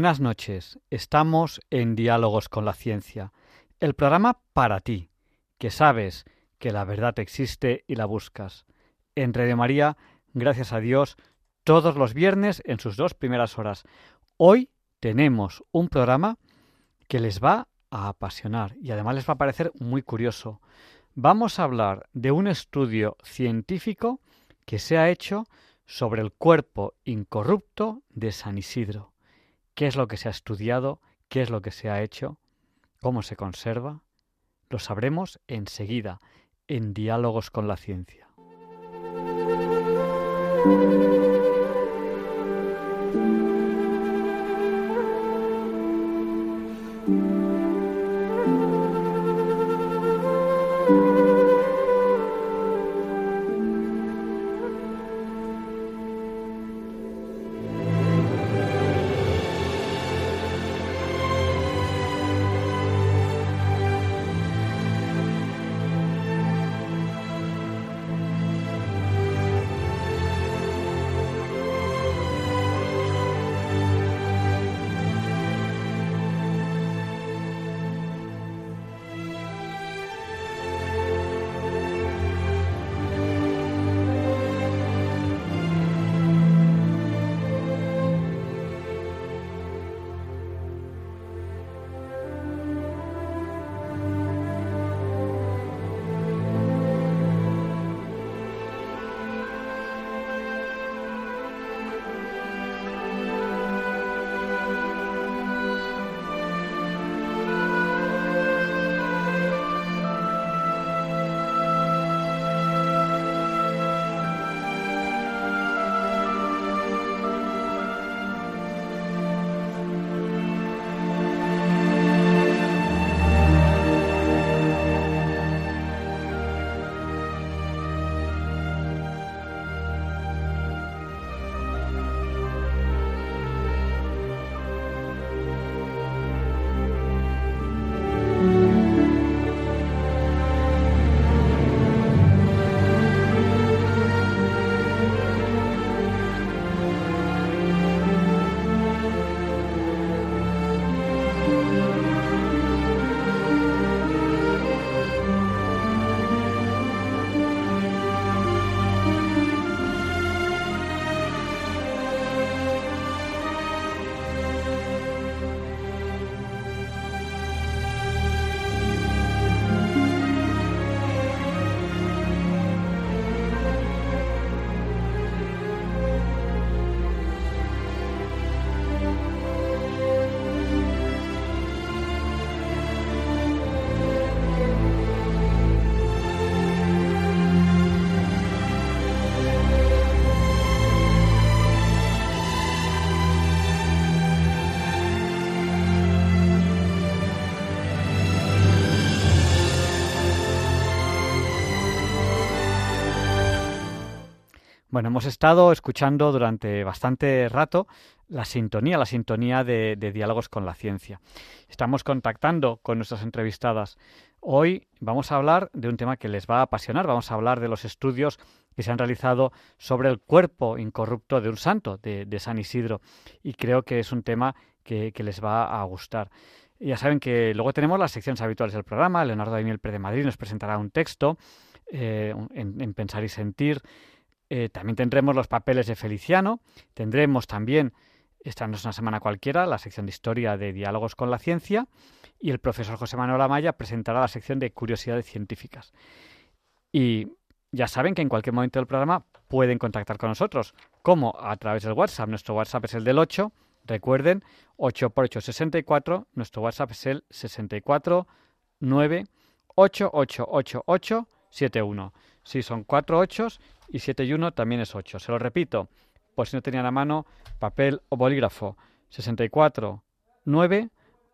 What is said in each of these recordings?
Buenas noches. Estamos en Diálogos con la Ciencia, el programa para ti, que sabes que la verdad existe y la buscas. En Radio María, gracias a Dios, todos los viernes en sus dos primeras horas. Hoy tenemos un programa que les va a apasionar y además les va a parecer muy curioso. Vamos a hablar de un estudio científico que se ha hecho sobre el cuerpo incorrupto de San Isidro qué es lo que se ha estudiado, qué es lo que se ha hecho, cómo se conserva. Lo sabremos enseguida en Diálogos con la Ciencia. Bueno, hemos estado escuchando durante bastante rato la sintonía, la sintonía de, diálogos con la ciencia. Estamos contactando con nuestras entrevistadas. Hoy vamos a hablar de un tema que les va a apasionar. Vamos a hablar de los estudios que se han realizado sobre el cuerpo incorrupto de un santo, de, San Isidro. Y creo que es un tema que, les va a gustar. Ya saben que luego tenemos las secciones habituales del programa. Leonardo Daimiel Pre de Madrid nos presentará un texto eh, en Pensar y Sentir. Eh, también tendremos los papeles de Feliciano, tendremos también, esta no es una semana cualquiera, la sección de historia de diálogos con la ciencia y el profesor José Manuel Amaya presentará la sección de curiosidades científicas. Y ya saben que en cualquier momento del programa pueden contactar con nosotros, como a través del WhatsApp. Nuestro WhatsApp es el del 8, recuerden, 8 por 8 64, nuestro WhatsApp es el 64 9 888871. Sí, son cuatro ochos y 7 y 1 también es 8. Se lo repito, por si no tenían a mano papel o bolígrafo. 64 9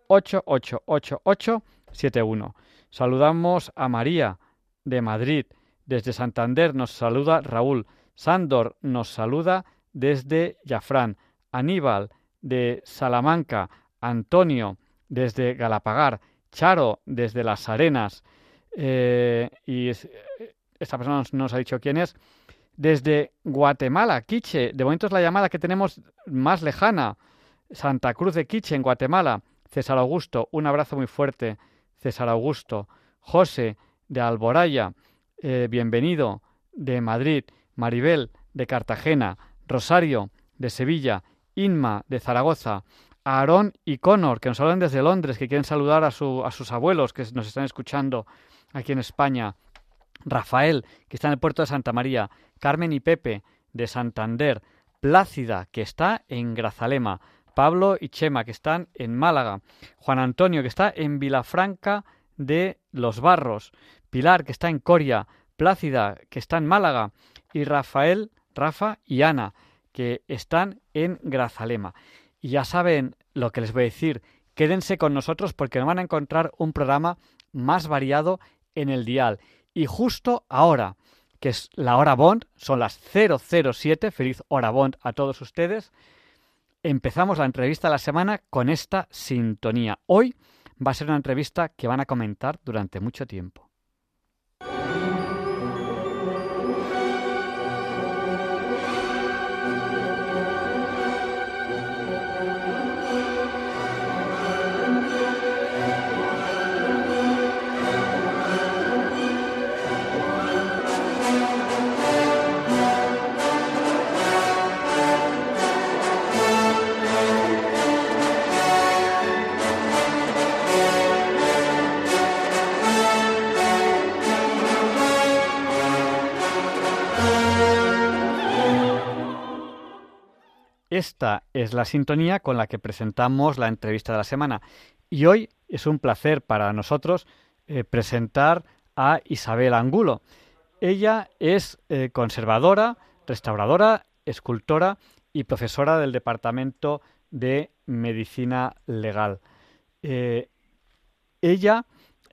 888871. Saludamos a María de Madrid. Desde Santander nos saluda Raúl. Sándor nos saluda desde Yafrán. Aníbal de Salamanca. Antonio desde Galapagar. Charo desde Las Arenas. Eh, y esta persona nos, nos ha dicho quién es. Desde Guatemala, Quiche. De momento es la llamada que tenemos más lejana. Santa Cruz de Quiche, en Guatemala. César Augusto, un abrazo muy fuerte. César Augusto. José, de Alboraya. Eh, bienvenido, de Madrid. Maribel, de Cartagena. Rosario, de Sevilla. Inma, de Zaragoza. Aarón y Connor, que nos hablan desde Londres, que quieren saludar a, su, a sus abuelos que nos están escuchando aquí en España. Rafael, que está en el puerto de Santa María. Carmen y Pepe, de Santander. Plácida, que está en Grazalema. Pablo y Chema, que están en Málaga, Juan Antonio, que está en Vilafranca de los Barros, Pilar, que está en Coria, Plácida, que está en Málaga, y Rafael, Rafa y Ana, que están en Grazalema. Y ya saben lo que les voy a decir, quédense con nosotros porque van a encontrar un programa más variado en el dial. Y justo ahora, que es la hora Bond, son las 007, feliz hora Bond a todos ustedes, empezamos la entrevista de la semana con esta sintonía. Hoy va a ser una entrevista que van a comentar durante mucho tiempo. Esta es la sintonía con la que presentamos la entrevista de la semana. Y hoy es un placer para nosotros eh, presentar a Isabel Angulo. Ella es eh, conservadora, restauradora, escultora y profesora del Departamento de Medicina Legal. Eh, ella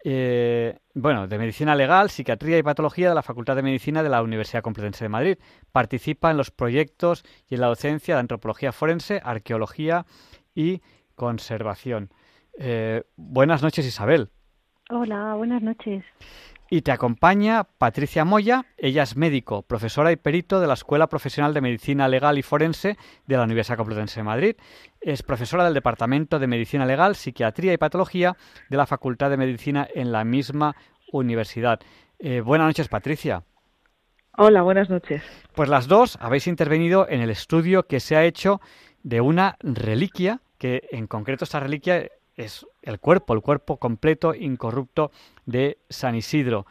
eh, bueno, de Medicina Legal, Psiquiatría y Patología de la Facultad de Medicina de la Universidad Complutense de Madrid. Participa en los proyectos y en la docencia de Antropología Forense, Arqueología y Conservación. Eh, buenas noches, Isabel. Hola, buenas noches. Y te acompaña Patricia Moya, ella es médico, profesora y perito de la Escuela Profesional de Medicina Legal y Forense de la Universidad Complutense de Madrid. Es profesora del Departamento de Medicina Legal, Psiquiatría y Patología de la Facultad de Medicina en la misma universidad. Eh, buenas noches, Patricia. Hola, buenas noches. Pues las dos habéis intervenido en el estudio que se ha hecho de una reliquia, que en concreto esta reliquia es el cuerpo, el cuerpo completo, incorrupto de San Isidro.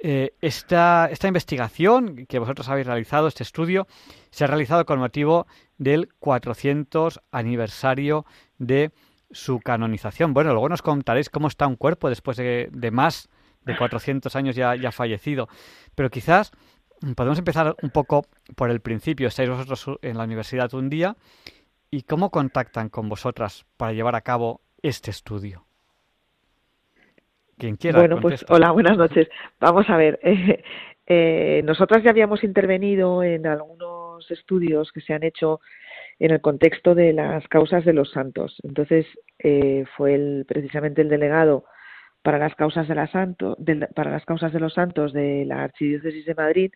Eh, esta, esta, investigación que vosotros habéis realizado, este estudio, se ha realizado con motivo del 400 aniversario de su canonización. Bueno, luego nos contaréis cómo está un cuerpo después de, más de 400 años ya, ya fallecido. Pero quizás podemos empezar un poco por el principio. Estáis vosotros en la universidad un día y cómo contactan con vosotras para llevar a cabo este estudio? Quien quiera. Bueno, pues hola, buenas noches. Vamos a ver. Eh, eh, nosotras ya habíamos intervenido en algunos estudios que se han hecho en el contexto de las causas de los santos. Entonces, eh, fue el, precisamente el delegado para las causas de la santo, para las causas de los santos de la archidiócesis de Madrid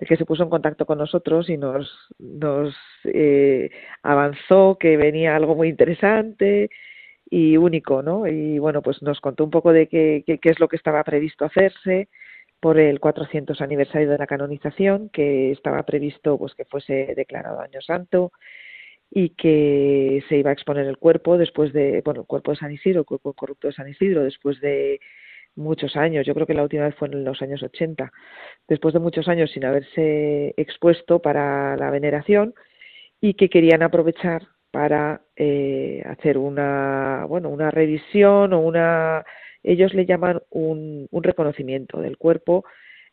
el que se puso en contacto con nosotros y nos nos eh, avanzó que venía algo muy interesante y único, ¿no? Y bueno, pues nos contó un poco de qué, es lo que estaba previsto hacerse por el 400 aniversario de la canonización, que estaba previsto pues que fuese declarado año santo y que se iba a exponer el cuerpo después de, bueno, el cuerpo de San Isidro, el cuerpo corrupto de San Isidro, después de muchos años, yo creo que la última vez fue en los años 80, después de muchos años sin haberse expuesto para la veneración y que querían aprovechar para eh, hacer una bueno una revisión o una ellos le llaman un, reconocimiento del cuerpo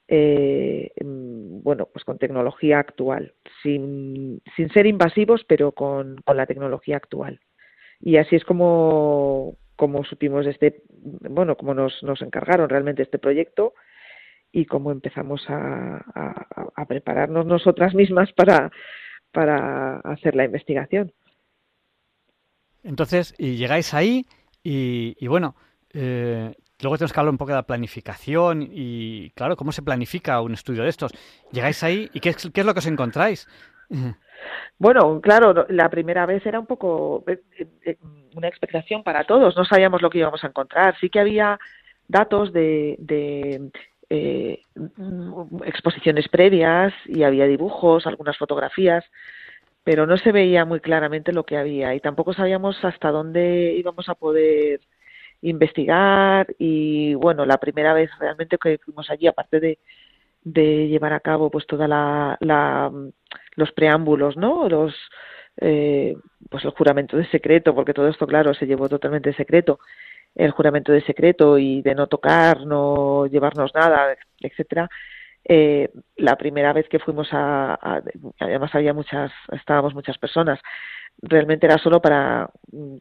eh, mm, bueno, pues con tecnología actual, sin, sin ser invasivos, pero con, con la tecnología actual. Y así es como, como supimos este, bueno, como nos, nos encargaron realmente este proyecto y cómo empezamos a, a, prepararnos nosotras mismas para, para hacer la investigación. Entonces, y llegáis ahí y, y bueno, eh, luego tenemos que hablar un poco de la planificación y, claro, cómo se planifica un estudio de estos. Llegáis ahí y qué, qué es lo que os encontráis. Bueno, claro, la primera vez era un poco eh, eh, una expectación para todos. No sabíamos lo que íbamos a encontrar. Sí que había datos de, de eh, exposiciones previas y había dibujos, algunas fotografías, pero no se veía muy claramente lo que había y tampoco sabíamos hasta dónde íbamos a poder investigar y bueno, la primera vez realmente que fuimos allí, aparte de, de llevar a cabo pues toda la, la los preámbulos, ¿no? Los eh, pues el juramento de secreto, porque todo esto, claro, se llevó totalmente secreto, el juramento de secreto y de no tocar, no llevarnos nada, etcétera. Eh, la primera vez que fuimos a, además había muchas, estábamos muchas personas, realmente era solo para,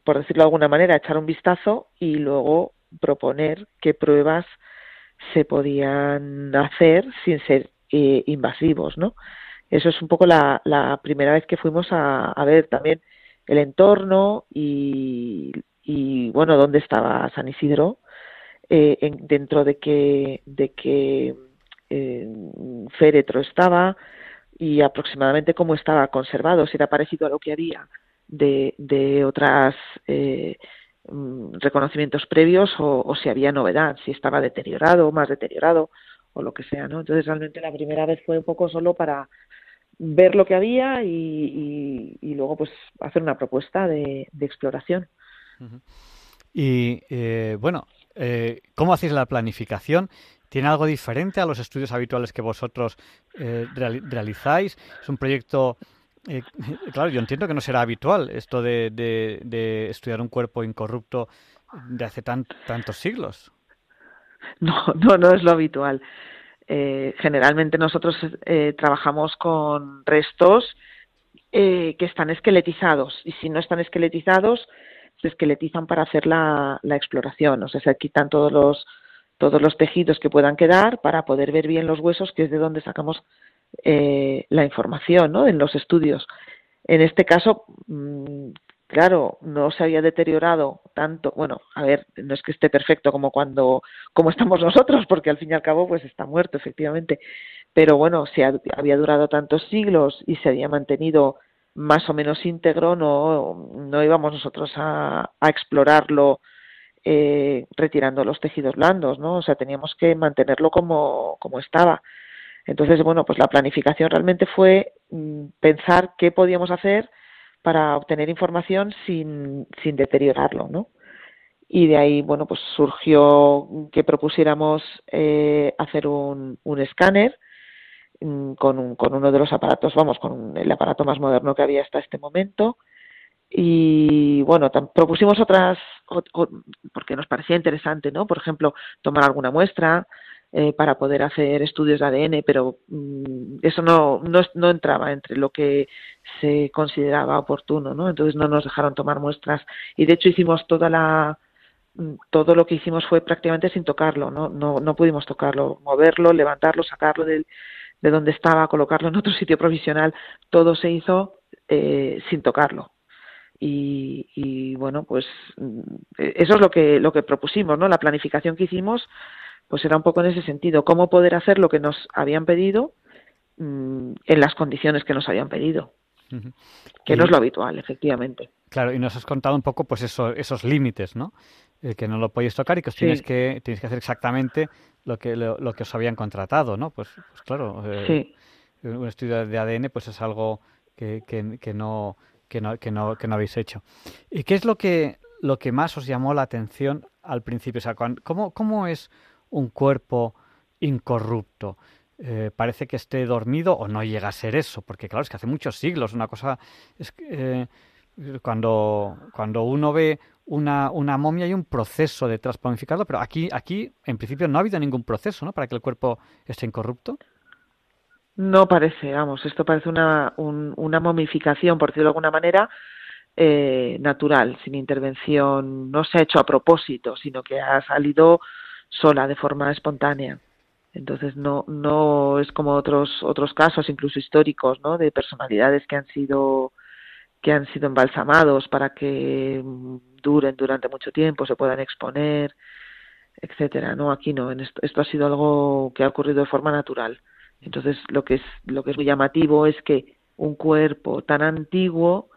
por decirlo de alguna manera, echar un vistazo y luego proponer qué pruebas se podían hacer sin ser eh, invasivos, ¿no? Eso es un poco la, la primera vez que fuimos a, a ver también el entorno y, y, bueno, dónde estaba San Isidro, eh, en, dentro de qué, de qué eh, féretro estaba y aproximadamente cómo estaba conservado, si era parecido a lo que había de, de otras eh, mm, reconocimientos previos o, o, si había novedad, si estaba deteriorado, más deteriorado o lo que sea, ¿no? Entonces realmente la primera vez fue un poco solo para ver lo que había y, y, y luego pues hacer una propuesta de, de exploración. Y eh, bueno, eh, ¿cómo hacéis la planificación? ¿Tiene algo diferente a los estudios habituales que vosotros eh, realizáis? ¿Es un proyecto eh, claro, yo entiendo que no será habitual esto de, de, estudiar un cuerpo incorrupto de hace tan, tantos siglos. No, no, no es lo habitual. Eh, generalmente nosotros eh, trabajamos con restos eh, que están esqueletizados y si no están esqueletizados se esqueletizan para hacer la, la exploración, o sea, se quitan todos los todos los tejidos que puedan quedar para poder ver bien los huesos, que es de donde sacamos eh, la información ¿no? en los estudios. En este caso, mmm, claro, no se había deteriorado tanto. Bueno, a ver, no es que esté perfecto como cuando, como estamos nosotros, porque al fin y al cabo, pues está muerto, efectivamente. Pero bueno, si había durado tantos siglos y se había mantenido más o menos íntegro, no, no íbamos nosotros a explorarlo eh, retirando los tejidos blandos, ¿no? O sea, teníamos que mantenerlo como, como estaba. Entonces, bueno, pues la planificación realmente fue mm, pensar qué podíamos hacer para obtener información sin, sin deteriorarlo, ¿no? Y de ahí, bueno, pues surgió que propusiéramos eh, hacer un, un escáner mm, con, un, con uno de los aparatos, vamos, con el aparato más moderno que había hasta este momento. Y bueno, propusimos otras, porque nos parecía interesante, ¿no? Por ejemplo, tomar alguna muestra, eh, para poder hacer estudios de ADN, pero mmm, eso no, no, no, entraba entre lo que se consideraba oportuno, ¿no? Entonces no nos dejaron tomar muestras y de hecho hicimos toda la mm, todo lo que hicimos fue prácticamente sin tocarlo, no, no, no pudimos tocarlo, moverlo, levantarlo, sacarlo del, de donde estaba, colocarlo en otro sitio provisional, todo se hizo eh, sin tocarlo. Y, y bueno, pues mm, eso es lo que, lo que propusimos, ¿no? La planificación que hicimos pues era un poco en ese sentido, cómo poder hacer lo que nos habían pedido mmm, en las condiciones que nos habían pedido. Uh -huh. Que y, no es lo habitual, efectivamente. Claro, y nos has contado un poco pues eso, esos límites, ¿no? Eh, que no lo podéis tocar y que os tienes, que, tienes que hacer exactamente lo que, lo, lo, que os habían contratado, ¿no? Pues, pues claro, eh, sí. un estudio de ADN pues es algo que, que, que, no, que, no, que, no, que no habéis hecho. ¿Y qué es lo que, lo que más os llamó la atención al principio? O sea, ¿cómo, cómo es un cuerpo incorrupto. Eh, parece que esté dormido o no llega a ser eso, porque claro, es que hace muchos siglos una cosa es eh, cuando, cuando uno ve una, una momia y un proceso de transplanificarlo, pero aquí, aquí en principio no ha habido ningún proceso, ¿no? Para que el cuerpo esté incorrupto. No parece, vamos, esto parece una, una momificación, por decirlo de alguna manera, eh, natural, sin intervención, no se ha hecho a propósito, sino que ha salido sola, de forma espontánea. Entonces no, no es como otros, otros casos, incluso históricos, ¿no? de personalidades que han sido que han sido embalsamados para que duren durante mucho tiempo, se puedan exponer, etcétera. No, aquí no. Esto, esto ha sido algo que ha ocurrido de forma natural. Entonces, lo que es lo que es muy llamativo es que un cuerpo tan antiguo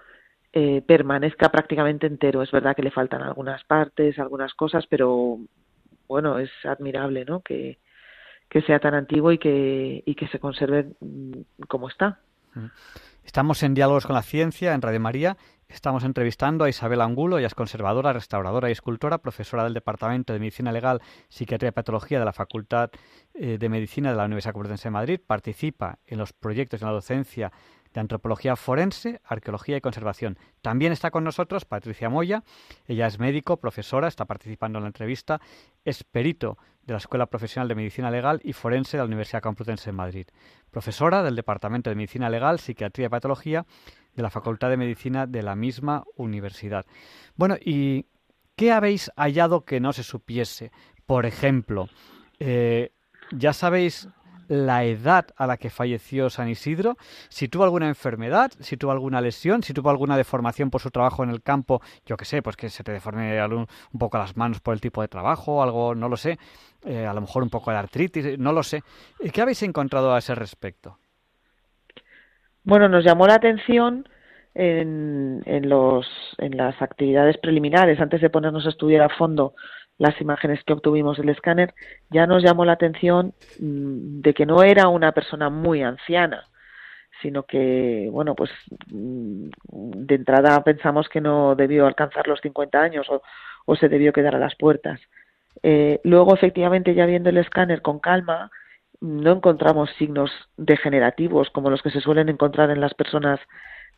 eh, permanezca prácticamente entero. Es verdad que le faltan algunas partes, algunas cosas, pero bueno, es admirable, ¿no? Que, que sea tan antiguo y que, y que se conserve mm, como está. Estamos en Diálogos con la Ciencia en Radio María. Estamos entrevistando a Isabel Angulo, ella es conservadora, restauradora y escultora, profesora del Departamento de Medicina Legal, Psiquiatría y Patología de la Facultad eh, de Medicina de la Universidad Complutense de Madrid. Participa en los proyectos de la docencia de Antropología Forense, Arqueología y Conservación. También está con nosotros Patricia Moya, ella es médico, profesora, está participando en la entrevista, es perito de la Escuela Profesional de Medicina Legal y Forense de la Universidad Complutense de Madrid, profesora del Departamento de Medicina Legal, Psiquiatría y Patología de la Facultad de Medicina de la misma universidad. Bueno, ¿y qué habéis hallado que no se supiese? Por ejemplo, eh, ya sabéis la edad a la que falleció San Isidro, si tuvo alguna enfermedad, si tuvo alguna lesión, si tuvo alguna deformación por su trabajo en el campo, yo qué sé, pues que se te deforme un, poco las manos por el tipo de trabajo, algo, no lo sé, eh, a lo mejor un poco de artritis, no lo sé. ¿Qué habéis encontrado a ese respecto? Bueno, nos llamó la atención en, en las actividades preliminares, antes de ponernos a estudiar a fondo las imágenes que obtuvimos del escáner, ya nos llamó la atención mm, de que no era una persona muy anciana, sino que, bueno, pues mm, de entrada pensamos que no debió alcanzar los 50 años o, se debió quedar a las puertas. Eh, luego, efectivamente, ya viendo el escáner con calma, no encontramos signos degenerativos como los que se suelen encontrar en las personas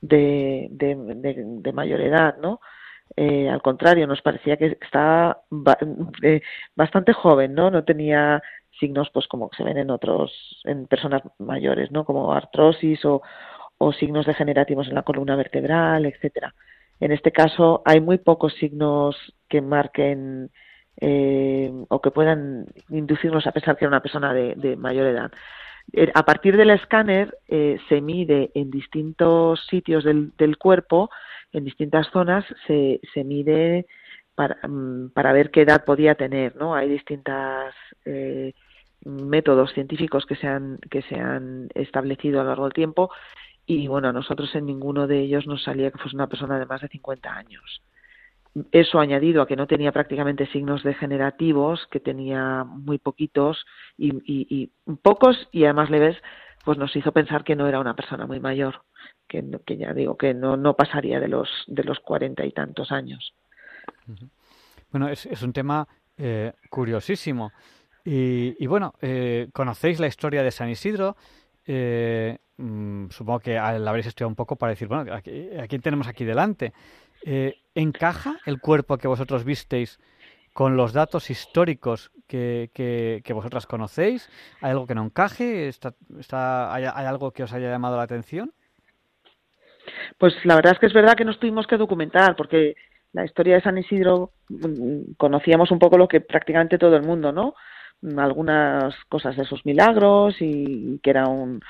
de, de mayor edad, ¿no? Eh, al contrario, nos parecía que estaba eh, bastante joven, ¿no? No tenía signos, pues como se ven en otros, en personas mayores, ¿no? Como artrosis o, o signos degenerativos en la columna vertebral, etcétera. En este caso, hay muy pocos signos que marquen eh, o que puedan inducirnos a pensar que era una persona de, de mayor edad. A partir del escáner se mide en distintos sitios del, del cuerpo en distintas zonas se, se mide para, mm, para ver qué edad podía tener, ¿no? Hay distintas eh, métodos científicos que se han que se han establecido a lo largo del tiempo y bueno, a nosotros en ninguno de ellos nos salía que fuese una persona de más de 50 años. Eso añadido a que no tenía prácticamente signos degenerativos, que tenía muy poquitos y, y, y pocos y además leves, pues nos hizo pensar que no era una persona muy mayor que, ya digo que no, no pasaría de los de los cuarenta y tantos años. Bueno, es, es un tema eh, curiosísimo. Y, bueno, eh, conocéis la historia de San Isidro. Eh, mm, supongo que la habréis estudiado un poco para decir, bueno, ¿a, quién tenemos aquí delante? ¿Encaja el cuerpo que vosotros visteis con los datos históricos que, que, vosotras conocéis? ¿Hay algo que no encaje? ¿Está, está, hay, algo que os haya llamado la atención? Pues la verdad es que es verdad que nos tuvimos que documentar, porque la historia de San Isidro mm, conocíamos un poco lo que prácticamente todo el mundo, ¿no? Algunas cosas de sus milagros y que era un,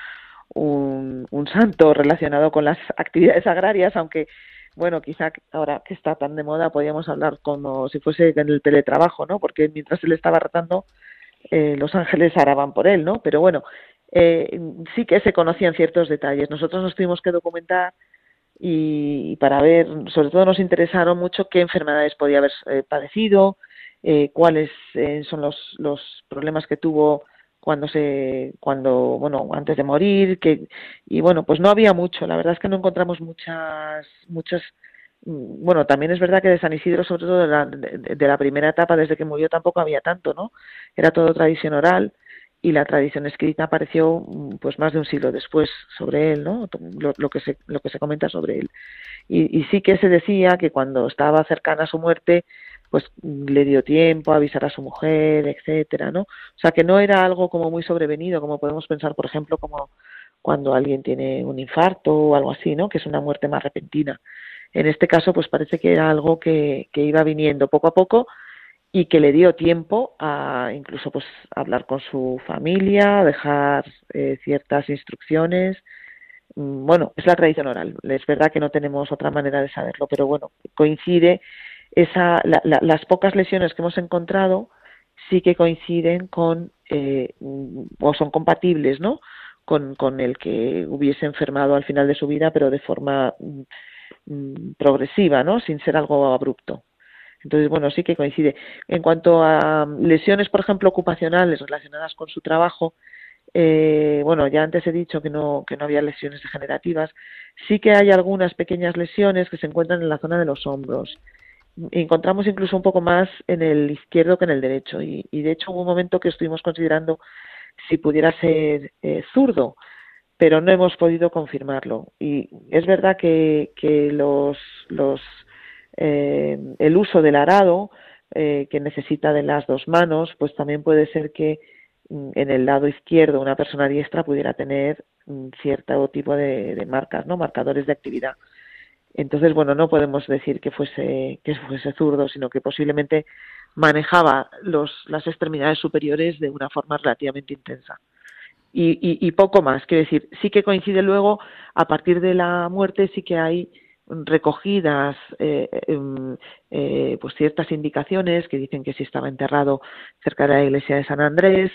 un santo relacionado con las actividades agrarias, aunque bueno, quizá ahora que está tan de moda podríamos hablar como si fuese en el teletrabajo, ¿no? Porque mientras él estaba ratando, eh, los ángeles araban por él, ¿no? Pero bueno, eh, sí que se conocían ciertos detalles. Nosotros nos tuvimos que documentar y, para ver, sobre todo nos interesaron mucho qué enfermedades podía haber eh, padecido, eh, cuáles eh, son los, los problemas que tuvo cuando se cuando bueno antes de morir que y bueno pues no había mucho la verdad es que no encontramos muchas muchas mm, bueno también es verdad que de San Isidro sobre todo de la, de la primera etapa desde que murió tampoco había tanto no era todo tradición oral y la tradición escrita apareció mm, pues más de un siglo después sobre él, ¿no? Lo, que se lo que se comenta sobre él. Y, y, sí que se decía que cuando estaba cercana a su muerte, pues le dio tiempo a avisar a su mujer, etcétera, ¿no? O sea que no era algo como muy sobrevenido, como podemos pensar, por ejemplo, como cuando alguien tiene un infarto o algo así, ¿no? Que es una muerte más repentina. En este caso, pues parece que era algo que, que iba viniendo poco a poco y que le dio tiempo a incluso pues hablar con su familia, dejar eh, ciertas instrucciones. Mm, bueno, es la tradición oral. Es verdad que no tenemos otra manera de saberlo, pero bueno, coincide esa, las pocas lesiones que hemos encontrado sí que coinciden con eh, o son compatibles, ¿no? Con, con el que hubiese enfermado al final de su vida, pero de forma mm, mm, progresiva, ¿no? Sin ser algo abrupto. Entonces, bueno, sí que coincide. En cuanto a lesiones, por ejemplo, ocupacionales relacionadas con su trabajo, eh, bueno, ya antes he dicho que no, que no había lesiones degenerativas. Sí que hay algunas pequeñas lesiones que se encuentran en la zona de los hombros. Encontramos incluso un poco más en el izquierdo que en el derecho. Y, de hecho hubo un momento que estuvimos considerando si pudiera ser eh, zurdo, pero no hemos podido confirmarlo. Y es verdad que, que los, los eh, el uso del arado, eh, que necesita de las dos manos, pues también puede ser que mm, en el lado izquierdo una persona diestra pudiera tener mm, cierto tipo de, marcas, ¿no? Marcadores de actividad. Entonces, bueno, no podemos decir que fuese, que fuese zurdo, sino que posiblemente manejaba los, las extremidades superiores de una forma relativamente intensa. Y, y, poco más, quiero decir, sí que coincide luego, a partir de la muerte, sí que hay recogidas eh, em, eh, pues ciertas indicaciones que dicen que si estaba enterrado cerca de la iglesia de San Andrés,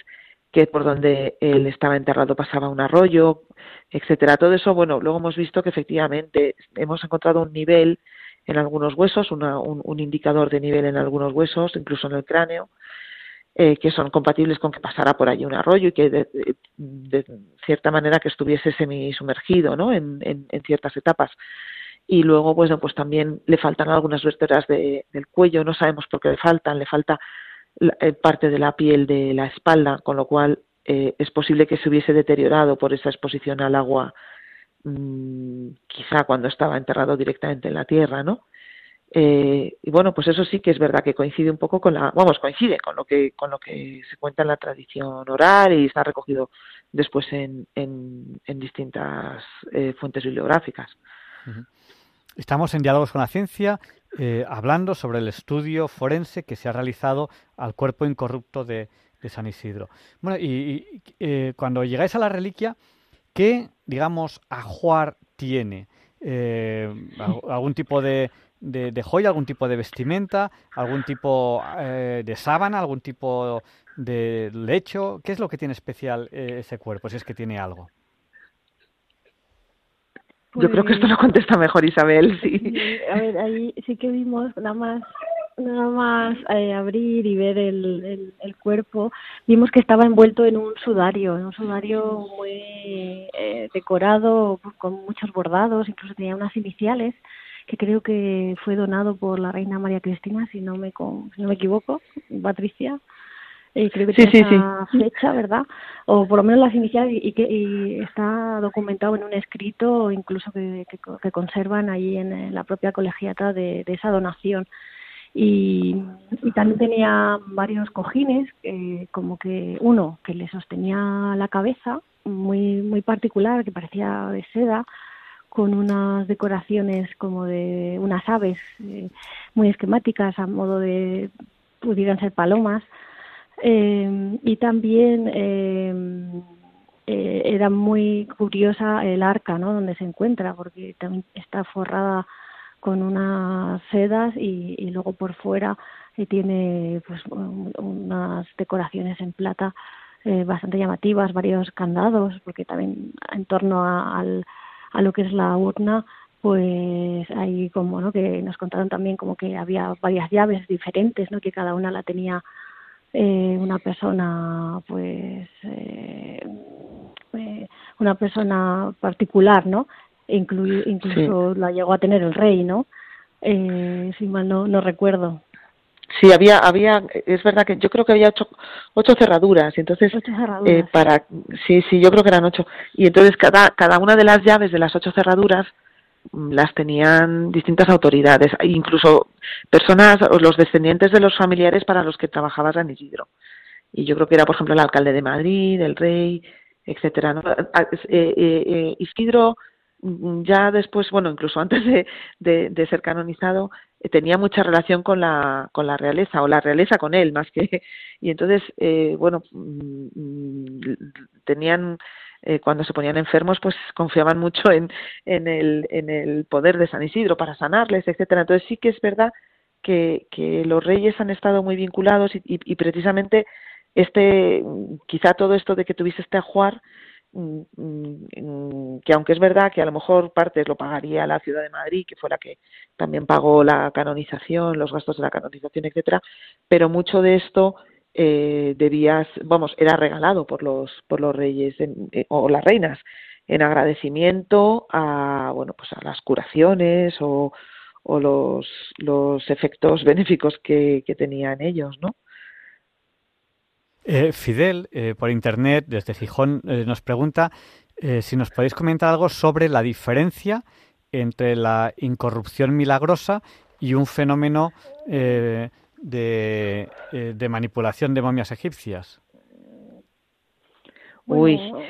que por donde él estaba enterrado pasaba un arroyo, etcétera. Todo eso, bueno, luego hemos visto que efectivamente hemos encontrado un nivel en algunos huesos, un, indicador de nivel en algunos huesos, incluso en el cráneo, eh, que son compatibles con que pasara por allí un arroyo y que de, cierta manera que estuviese semisumergido ¿no? en, en ciertas etapas y luego pues, pues también le faltan algunas vértebras del cuello, no sabemos por qué le faltan, le falta eh, parte de la piel de la espalda, con lo cual eh, es posible que se hubiese deteriorado por esa exposición al agua, mmm, quizá cuando estaba enterrado directamente en la tierra, ¿no? Eh, y bueno, pues eso sí que es verdad que coincide un poco con la, vamos, coincide con lo que con lo que se cuenta en la tradición oral y está recogido después en, en, en distintas eh, fuentes bibliográficas. Estamos en Diálogos con la Ciencia eh, hablando sobre el estudio forense que se ha realizado al cuerpo incorrupto de, San Isidro. Bueno, y, eh, cuando llegáis a la reliquia, ¿qué, digamos, ajuar tiene? Eh, ¿Algún tipo de, de, joya, algún tipo de vestimenta, algún tipo de sábana, algún tipo de lecho? ¿Qué es lo que tiene especial ese cuerpo, si es que tiene algo? Yo creo que esto lo contesta mejor Isabel, sí. A ver, ahí sí que vimos nada más nada más eh, abrir y ver el, el, cuerpo, vimos que estaba envuelto en un sudario, en un sudario muy eh, decorado con muchos bordados, incluso tenía unas iniciales que creo que fue donado por la reina María Cristina, si no me, si no me equivoco, Patricia eh, creo que tiene esa fecha, ¿verdad? O por lo menos las iniciales y que y está documentado en un escrito, incluso que, que, conservan ahí en, la propia colegiata de, de esa donación. Y, y, también tenía varios cojines, eh, como que uno que le sostenía la cabeza, muy muy particular, que parecía de seda, con unas decoraciones como de unas aves eh, muy esquemáticas a modo de pudieran ser palomas eh, y también eh, eh, era muy curiosa el arca, ¿no? Donde se encuentra, porque también está forrada con unas sedas y, y luego por fuera eh, tiene pues unas decoraciones en plata eh, bastante llamativas, varios candados, porque también en torno a, al, a lo que es la urna pues hay como no que nos contaron también como que había varias llaves diferentes no que cada una la tenía eh, una persona pues eh, eh, una persona particular no incluso la llegó a tener el rey no eh, si mal no, no recuerdo. Sí, había, había, es verdad que yo creo que había ocho, ocho cerraduras, y entonces, Ocho cerraduras. eh, para, sí, sí, yo creo que eran ocho, y entonces cada, cada una de las llaves de las ocho cerraduras las tenían distintas autoridades, incluso personas, los descendientes de los familiares para los que trabajaba San Isidro. Y yo creo que era, por ejemplo, el alcalde de Madrid, el rey, etcétera. ¿no? Ah, eh, eh, eh, Isidro mm, ya después, bueno, incluso antes de, de, de ser canonizado, tenía mucha relación con la, con la realeza, o la realeza con él, más que. Y entonces, bueno, mm, mm, tenían. Eh, cuando se ponían enfermos, pues confiaban mucho en, en, el, en el poder de San Isidro para sanarles, etcétera. Entonces sí que es verdad que, que los reyes han estado muy vinculados y, y, precisamente este, quizá todo esto de que tuviese este ajuar, mm, mm, que aunque es verdad que a lo mejor partes lo pagaría la ciudad de Madrid, que fue la que también pagó la canonización, los gastos de la canonización, etcétera, pero mucho de esto eh, debías, vamos, era regalado por los por los reyes eh, o las reinas en agradecimiento a bueno pues a las curaciones o, o los los efectos benéficos que, que tenían ellos, ¿no? Eh, Fidel, eh, por internet, desde Gijón, eh, nos pregunta eh, si nos podéis comentar algo sobre la diferencia entre la incorrupción milagrosa y un fenómeno de, eh, de manipulación de momias egipcias. Uy, Bueno,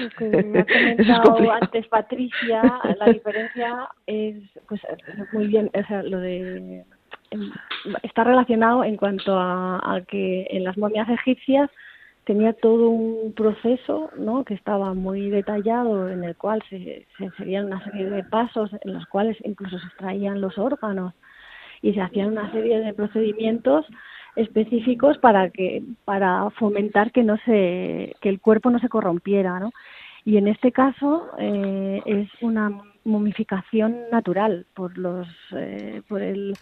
lo que me ha es comentado antes Patricia, la diferencia es, pues, muy bien, o sea, lo de em, está relacionado en cuanto a, a que en las momias egipcias tenía todo un proceso, ¿no? Que estaba muy detallado, en el cual se, se seguían una serie de pasos, en los cuales incluso se extraían los órganos y se hacían una serie de procedimientos específicos para que para fomentar que no se que el cuerpo no se corrompiera no y en este caso eh, es una momificación natural por los eh, por el,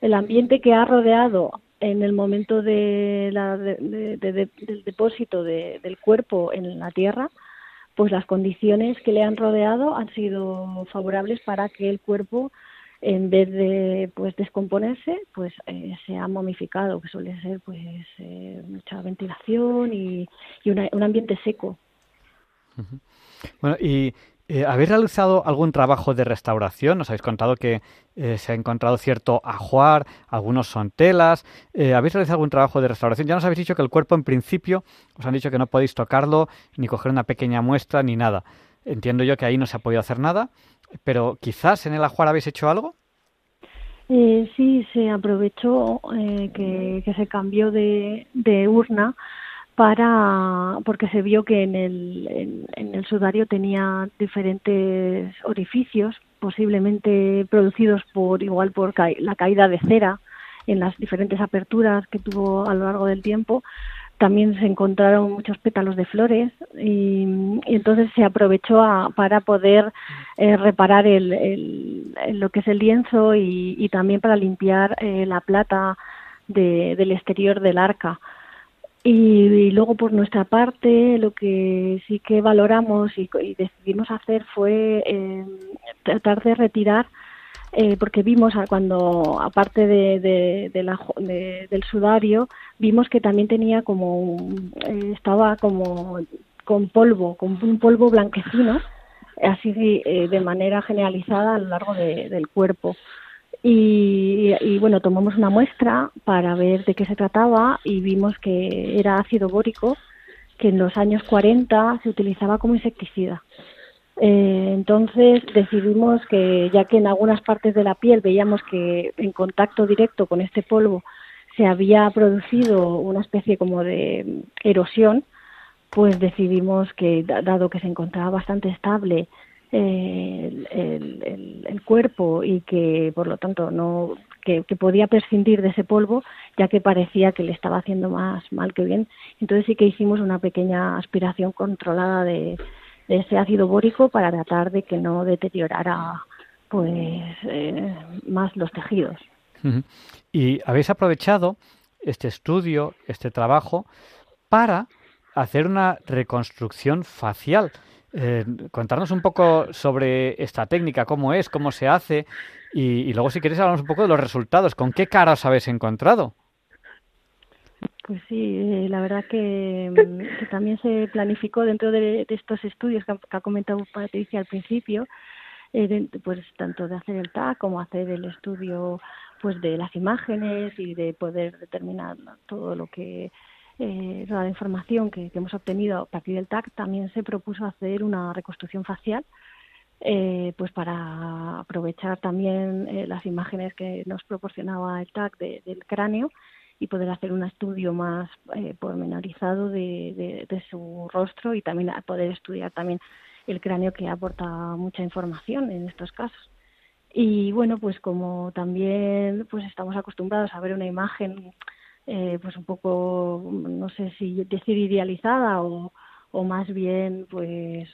el ambiente que ha rodeado en el momento de la, de, de, de, del depósito del cuerpo en la tierra pues las condiciones que le han rodeado han sido favorables para que el cuerpo en vez de pues descomponerse pues eh, se ha momificado que suele ser pues eh, mucha ventilación y, y una, un ambiente seco bueno y eh, ¿Habéis realizado algún trabajo de restauración? Nos habéis contado que eh, se ha encontrado cierto ajuar, algunos son telas. Eh, ¿Habéis realizado algún trabajo de restauración? Ya nos habéis dicho que el cuerpo, en principio, os han dicho que no podéis tocarlo, ni coger una pequeña muestra, ni nada. Entiendo yo que ahí no se ha podido hacer nada, pero quizás en el ajuar habéis hecho algo. Eh, sí, se aprovechó eh, que, se cambió de, urna para porque se vio que en el, en el sudario tenía diferentes orificios, posiblemente producidos por igual por ca la caída de cera en las diferentes aperturas que tuvo a lo largo del tiempo. También se encontraron muchos pétalos de flores y, entonces se aprovechó a, para poder eh, reparar el, el, lo que es el lienzo y, también para limpiar eh, la plata de, del exterior del arca. Y, y, luego por nuestra parte lo que sí que valoramos y, y decidimos hacer fue eh, tratar de retirar eh, porque vimos cuando aparte de, de, de del sudario vimos que también tenía como un, eh, estaba como con polvo con un polvo blanquecino así eh, de manera generalizada a lo largo del cuerpo y, y, bueno, tomamos una muestra para ver de qué se trataba y vimos que era ácido bórico, que en los años 40 se utilizaba como insecticida. Eh, entonces decidimos que, ya que en algunas partes de la piel veíamos que en contacto directo con este polvo se había producido una especie como de erosión, pues decidimos que, dado que se encontraba bastante estable eh, el, el, cuerpo y que por lo tanto no que, que, podía prescindir de ese polvo ya que parecía que le estaba haciendo más mal que bien entonces sí que hicimos una pequeña aspiración controlada de ese ácido bórico para tratar de que no deteriorara pues eh, más los tejidos y habéis aprovechado este estudio este trabajo para hacer una reconstrucción facial eh, contarnos un poco sobre esta técnica, cómo es, cómo se hace y, y, luego si queréis hablamos un poco de los resultados. ¿Con qué cara os habéis encontrado? Pues sí, eh, la verdad que, que, también se planificó dentro de, estos estudios que ha, comentado Patricia al principio, eh, pues tanto de hacer el TAC como hacer el estudio pues de las imágenes y de poder determinar todo lo que eh, toda la información que, hemos obtenido a partir del TAC, también se propuso hacer una reconstrucción facial, eh, pues para aprovechar también eh, las imágenes que nos proporcionaba el TAC del cráneo y poder hacer un estudio más eh, pormenorizado de, de, su rostro y también poder estudiar también el cráneo que aporta mucha información en estos casos. Y bueno, pues como también pues estamos acostumbrados a ver una imagen eh, pues un poco, no sé si decir idealizada o, o más bien pues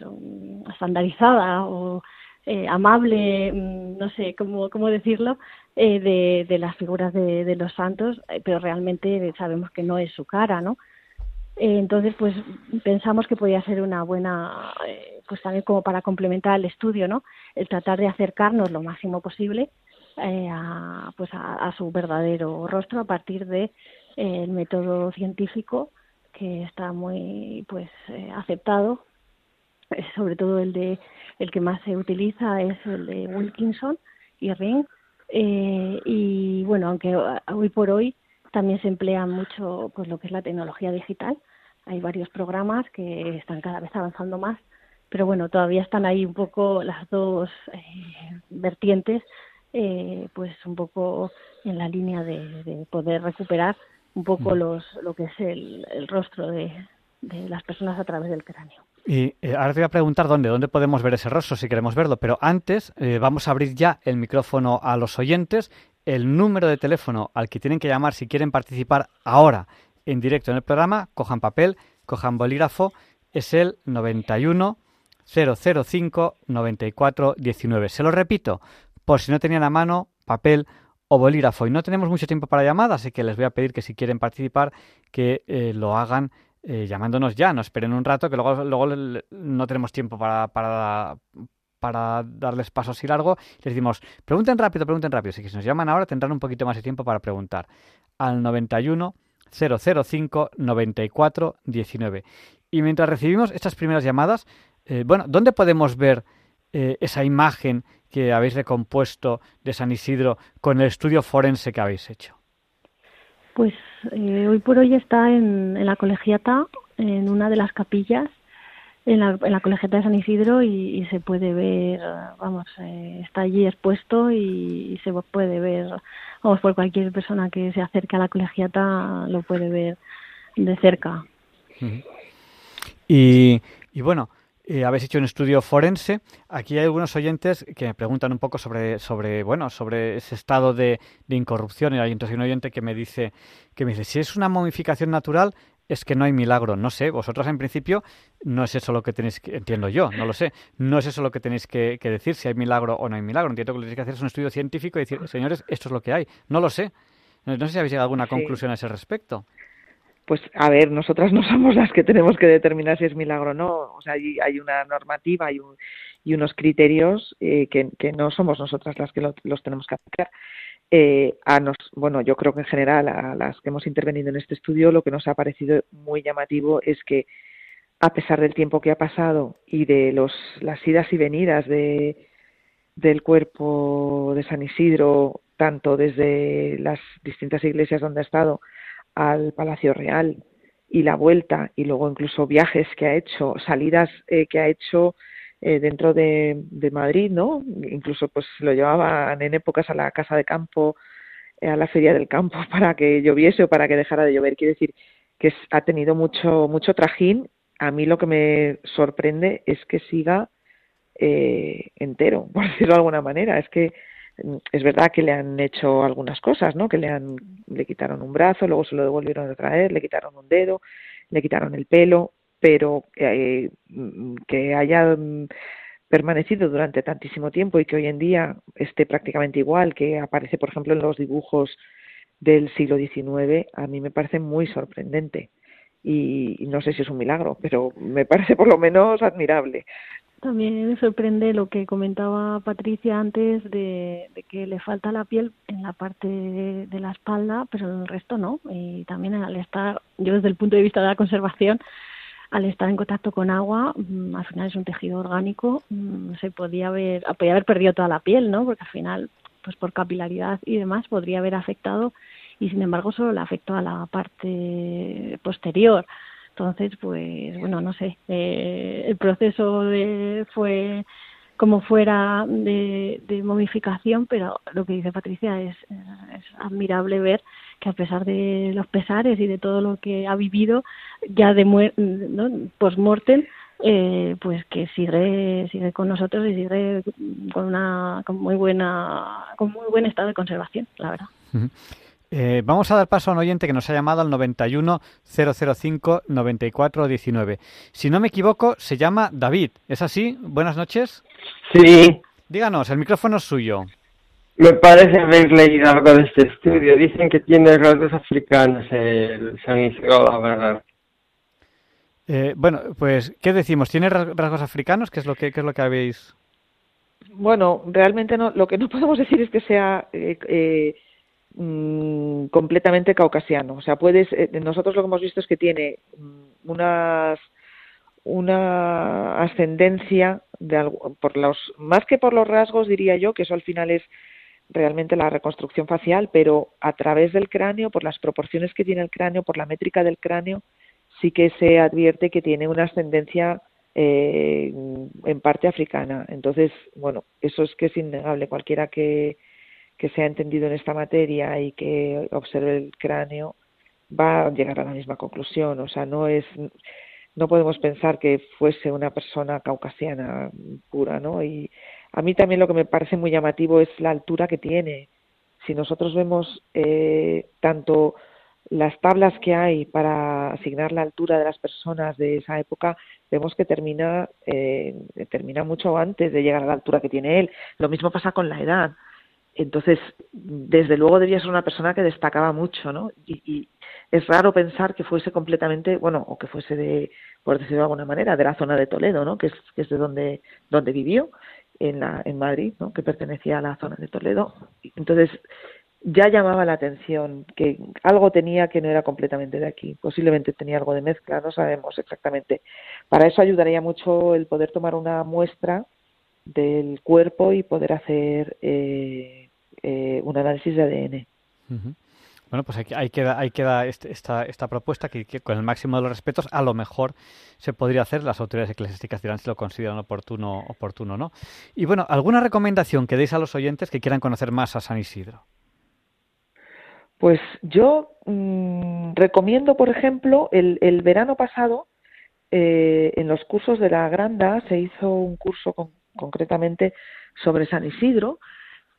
estandarizada o eh, amable, mm, no sé cómo, cómo decirlo, eh, de, las figuras de, de los santos, eh, pero realmente sabemos que no es su cara, ¿no? Eh, entonces, pues pensamos que podía ser una buena, eh, pues también como para complementar el estudio, ¿no? El tratar de acercarnos lo máximo posible a, pues a, a, su verdadero rostro a partir de el método científico que está muy pues aceptado sobre todo el de el que más se utiliza es el de Wilkinson y Ring eh, y bueno aunque hoy por hoy también se emplea mucho pues lo que es la tecnología digital. Hay varios programas que están cada vez avanzando más pero bueno todavía están ahí un poco las dos eh, vertientes eh, pues un poco en la línea de, de poder recuperar un poco los, lo que es el, el rostro de, de, las personas a través del cráneo. Y eh, ahora te voy a preguntar dónde, dónde podemos ver ese rostro si queremos verlo, pero antes eh, vamos a abrir ya el micrófono a los oyentes, el número de teléfono al que tienen que llamar si quieren participar ahora en directo en el programa, cojan papel, cojan bolígrafo, es el 91 005 94 19. Se lo repito, por si no tenían a mano papel o bolígrafo. Y no tenemos mucho tiempo para llamadas, así que les voy a pedir que si quieren participar, que eh, lo hagan eh, llamándonos ya, no esperen un rato, que luego, luego no tenemos tiempo para, para, para darles paso así largo. Les decimos, pregunten rápido, pregunten rápido. Así que si nos llaman ahora tendrán un poquito más de tiempo para preguntar. Al 91 005 94 19. Y mientras recibimos estas primeras llamadas, eh, bueno, ¿dónde podemos ver eh, esa imagen que habéis recompuesto de San Isidro con el estudio forense que habéis hecho? Pues eh, hoy por hoy está en, la colegiata, en una de las capillas, en la, en la colegiata de San Isidro y, y se puede ver, vamos, eh, está allí expuesto y, y, se puede ver, vamos, por cualquier persona que se acerque a la colegiata lo puede ver de cerca. Y, y bueno, eh, habéis hecho un estudio forense. Aquí hay algunos oyentes que me preguntan un poco sobre, sobre bueno, sobre ese estado de, de incorrupción. Y hay entonces un oyente que me dice, que me dice, si es una momificación natural, es que no hay milagro. No sé, vosotros en principio no es eso lo que tenéis que, entiendo yo, no lo sé, no es eso lo que tenéis que, que decir, si hay milagro o no hay milagro. Entiendo que lo que tenéis que hacer es un estudio científico y decir, señores, esto es lo que hay. No lo sé. No, no sé si habéis llegado a alguna sí. conclusión a ese respecto pues a ver, nosotras no somos las que tenemos que determinar si es milagro o no. O sea, hay, hay una normativa y, un, y unos criterios eh, que, que, no somos nosotras las que lo, los tenemos que aplicar. Eh, a nos, bueno, yo creo que en general a las que hemos intervenido en este estudio lo que nos ha parecido muy llamativo es que a pesar del tiempo que ha pasado y de los, las idas y venidas de, del cuerpo de San Isidro, tanto desde las distintas iglesias donde ha estado, al Palacio Real y la vuelta y luego incluso viajes que ha hecho, salidas eh, que ha hecho eh, dentro de, Madrid, ¿no? Incluso pues lo llevaban en épocas a la casa de campo, eh, a la feria del campo para que lloviese o para que dejara de llover. Quiere decir que ha tenido mucho mucho trajín. A mí lo que me sorprende es que siga eh, entero, por decirlo de alguna manera. Es que es verdad que le han hecho algunas cosas, ¿no? Que le han le quitaron un brazo, luego se lo devolvieron a traer, le quitaron un dedo, le quitaron el pelo, pero eh, que haya permanecido durante tantísimo tiempo y que hoy en día esté prácticamente igual, que aparece, por ejemplo, en los dibujos del siglo XIX, a mí me parece muy sorprendente. Y no sé si es un milagro, pero me parece por lo menos admirable. También me sorprende lo que comentaba Patricia antes de, que le falta la piel en la parte de, la espalda, pero en el resto no. Y también al estar, yo desde el punto de vista de la conservación, al estar en contacto con agua, mm, al final es un tejido orgánico, mm, se podía haber, podía haber perdido toda la piel, ¿no? Porque al final, pues por capilaridad y demás, podría haber afectado y sin embargo solo le afectó a la parte posterior. Entonces, pues bueno, no sé, eh, el proceso de, fue como fuera de, momificación, pero lo que dice Patricia es, es, admirable ver que a pesar de los pesares y de todo lo que ha vivido ya de ¿no? post-mortem, eh, pues que sigue sigue con nosotros y sigue con una con muy buena con muy buen estado de conservación, la verdad. Eh, vamos a dar paso a un oyente que nos ha llamado al 91 005 94 19. Si no me equivoco, se llama David. ¿Es así? Buenas noches. Sí. Díganos, el micrófono es suyo. Me parece haber leído algo de este estudio. Dicen que tiene rasgos africanos el San Isidro, la verdad. Eh, bueno, pues, ¿qué decimos? ¿Tiene rasgos africanos? ¿Qué es lo que, qué es lo que habéis...? Bueno, realmente no. Lo que no podemos decir es que sea eh, Mm, completamente caucasiano. O sea, puedes, eh, nosotros lo que hemos visto es que tiene mm, unas una ascendencia de por los más que por los rasgos diría yo que eso al final es realmente la reconstrucción facial, pero a través del cráneo, por las proporciones que tiene el cráneo, por la métrica del cráneo, sí que se advierte que tiene una ascendencia eh, en parte africana. Entonces, bueno, eso es que es innegable. Cualquiera que, que se ha entendido en esta materia y que observe el cráneo va a llegar a la misma conclusión. O sea, no es, no podemos pensar que fuese una persona caucasiana pura, ¿no? Y a mí también lo que me parece muy llamativo es la altura que tiene. Si nosotros vemos eh, tanto las tablas que hay para asignar la altura de las personas de esa época, vemos que termina, eh, termina mucho antes de llegar a la altura que tiene él. Lo mismo pasa con la edad. Entonces, desde luego debía ser una persona que destacaba mucho, ¿no? Y, es raro pensar que fuese completamente, bueno, o que fuese de, por decirlo de alguna manera, de la zona de Toledo, ¿no? Que es, que es de donde, donde vivió, en, la, en Madrid, ¿no? Que pertenecía a la zona de Toledo. Entonces, ya llamaba la atención que algo tenía que no era completamente de aquí. Posiblemente tenía algo de mezcla, no sabemos exactamente. Para eso ayudaría mucho el poder tomar una muestra del cuerpo y poder hacer eh, eh, un análisis de ADN. Bueno, pues ahí queda, ahí queda este, esta, esta propuesta que, con el máximo de los respetos a lo mejor se podría hacer. Las autoridades eclesiásticas dirán si lo consideran oportuno oportuno no. Y bueno, ¿alguna recomendación que deis a los oyentes que quieran conocer más a San Isidro? Pues yo mm, recomiendo, por ejemplo, el, el verano pasado, eh, en los cursos de la Granda se hizo un curso concretamente sobre San Isidro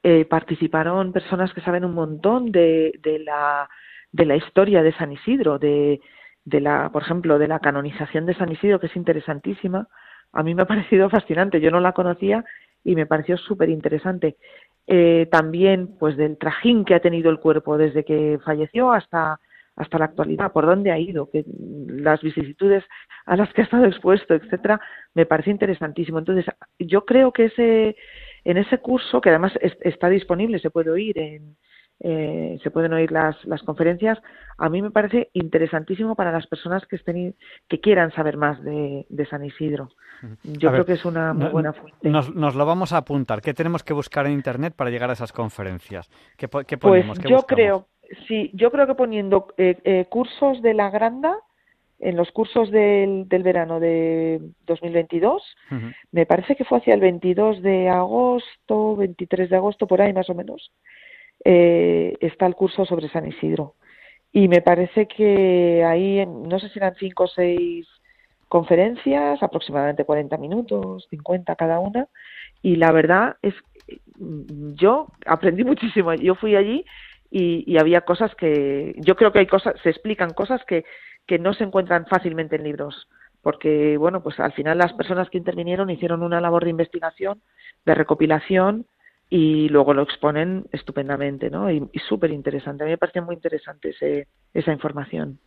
eh, participaron personas que saben un montón de, de, la, de la historia de San Isidro, de, de la, por ejemplo, de la canonización de San Isidro, que es interesantísima. A mí me ha parecido fascinante, yo no la conocía y me pareció súper interesante. Eh, también, pues, del trajín que ha tenido el cuerpo desde que falleció hasta, hasta la actualidad, por dónde ha ido, que las vicisitudes a las que ha estado expuesto, etcétera, me parece interesantísimo. Entonces, yo creo que ese, en ese curso, que además está disponible, se puede oír en, eh, se pueden oír las, las conferencias, a mí me parece interesantísimo para las personas que estén que quieran saber más de, San Isidro. Yo creo que es una muy buena fuente. Nos, lo vamos a apuntar. ¿Qué tenemos que buscar en internet para llegar a esas conferencias? ¿Qué, qué pues ponemos? yo creo, sí, yo creo que poniendo eh, eh, cursos de la Granda en los cursos del, del verano de 2022, me parece que fue hacia el 22 de agosto, 23 de agosto, por ahí más o menos, eh, está el curso sobre San Isidro. Y me parece que ahí, no sé si eran cinco o seis conferencias, aproximadamente 40 minutos, 50 cada una, y la verdad es, yo aprendí muchísimo. Yo fui allí y, y había cosas que, yo creo que hay cosas, se explican cosas que que no se encuentran fácilmente en libros, porque bueno, pues al final las personas que intervinieron hicieron una labor de investigación, de recopilación y luego lo exponen estupendamente, ¿no? Y, súper interesante. A mí me parece muy interesante ese, esa información.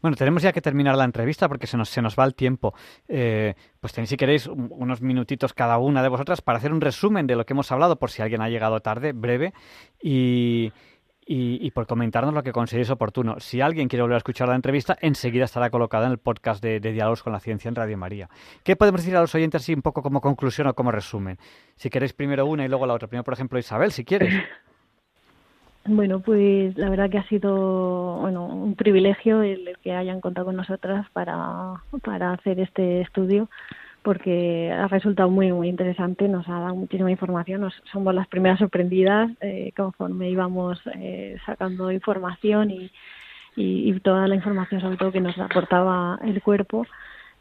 Bueno, tenemos ya que terminar la entrevista porque se nos, se nos va el tiempo. Eh, pues tenéis, si queréis, unos minutitos cada una de vosotras para hacer un resumen de lo que hemos hablado, por si alguien ha llegado tarde, breve, y, y, por comentarnos lo que consideréis oportuno. Si alguien quiere volver a escuchar la entrevista, enseguida estará colocada en el podcast de, Diálogos con la Ciencia en Radio María. ¿Qué podemos decir a los oyentes así un poco como conclusión o como resumen? Si queréis primero una y luego la otra. Primero, por ejemplo, Isabel, si quieres. Bueno, pues la verdad que ha sido bueno, un privilegio el, que hayan contado con nosotras para, para hacer este estudio porque ha resultado muy muy interesante, nos ha dado muchísima información, nos, somos las primeras sorprendidas eh, conforme íbamos eh, sacando información y, y, toda la información sobre todo que nos aportaba el cuerpo.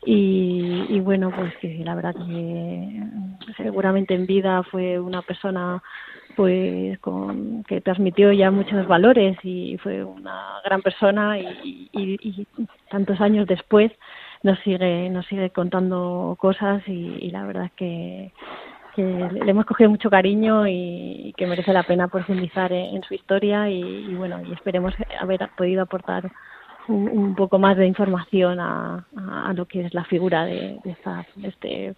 Y, y bueno pues que la verdad que seguramente en vida fue una persona pues con, que transmitió ya muchos valores y fue una gran persona y, y tantos años después nos sigue nos sigue contando cosas y, la verdad es que, le hemos cogido mucho cariño y, que merece la pena profundizar en, su historia y, bueno y esperemos haber podido aportar un, poco más de información a, lo que es la figura de, de, este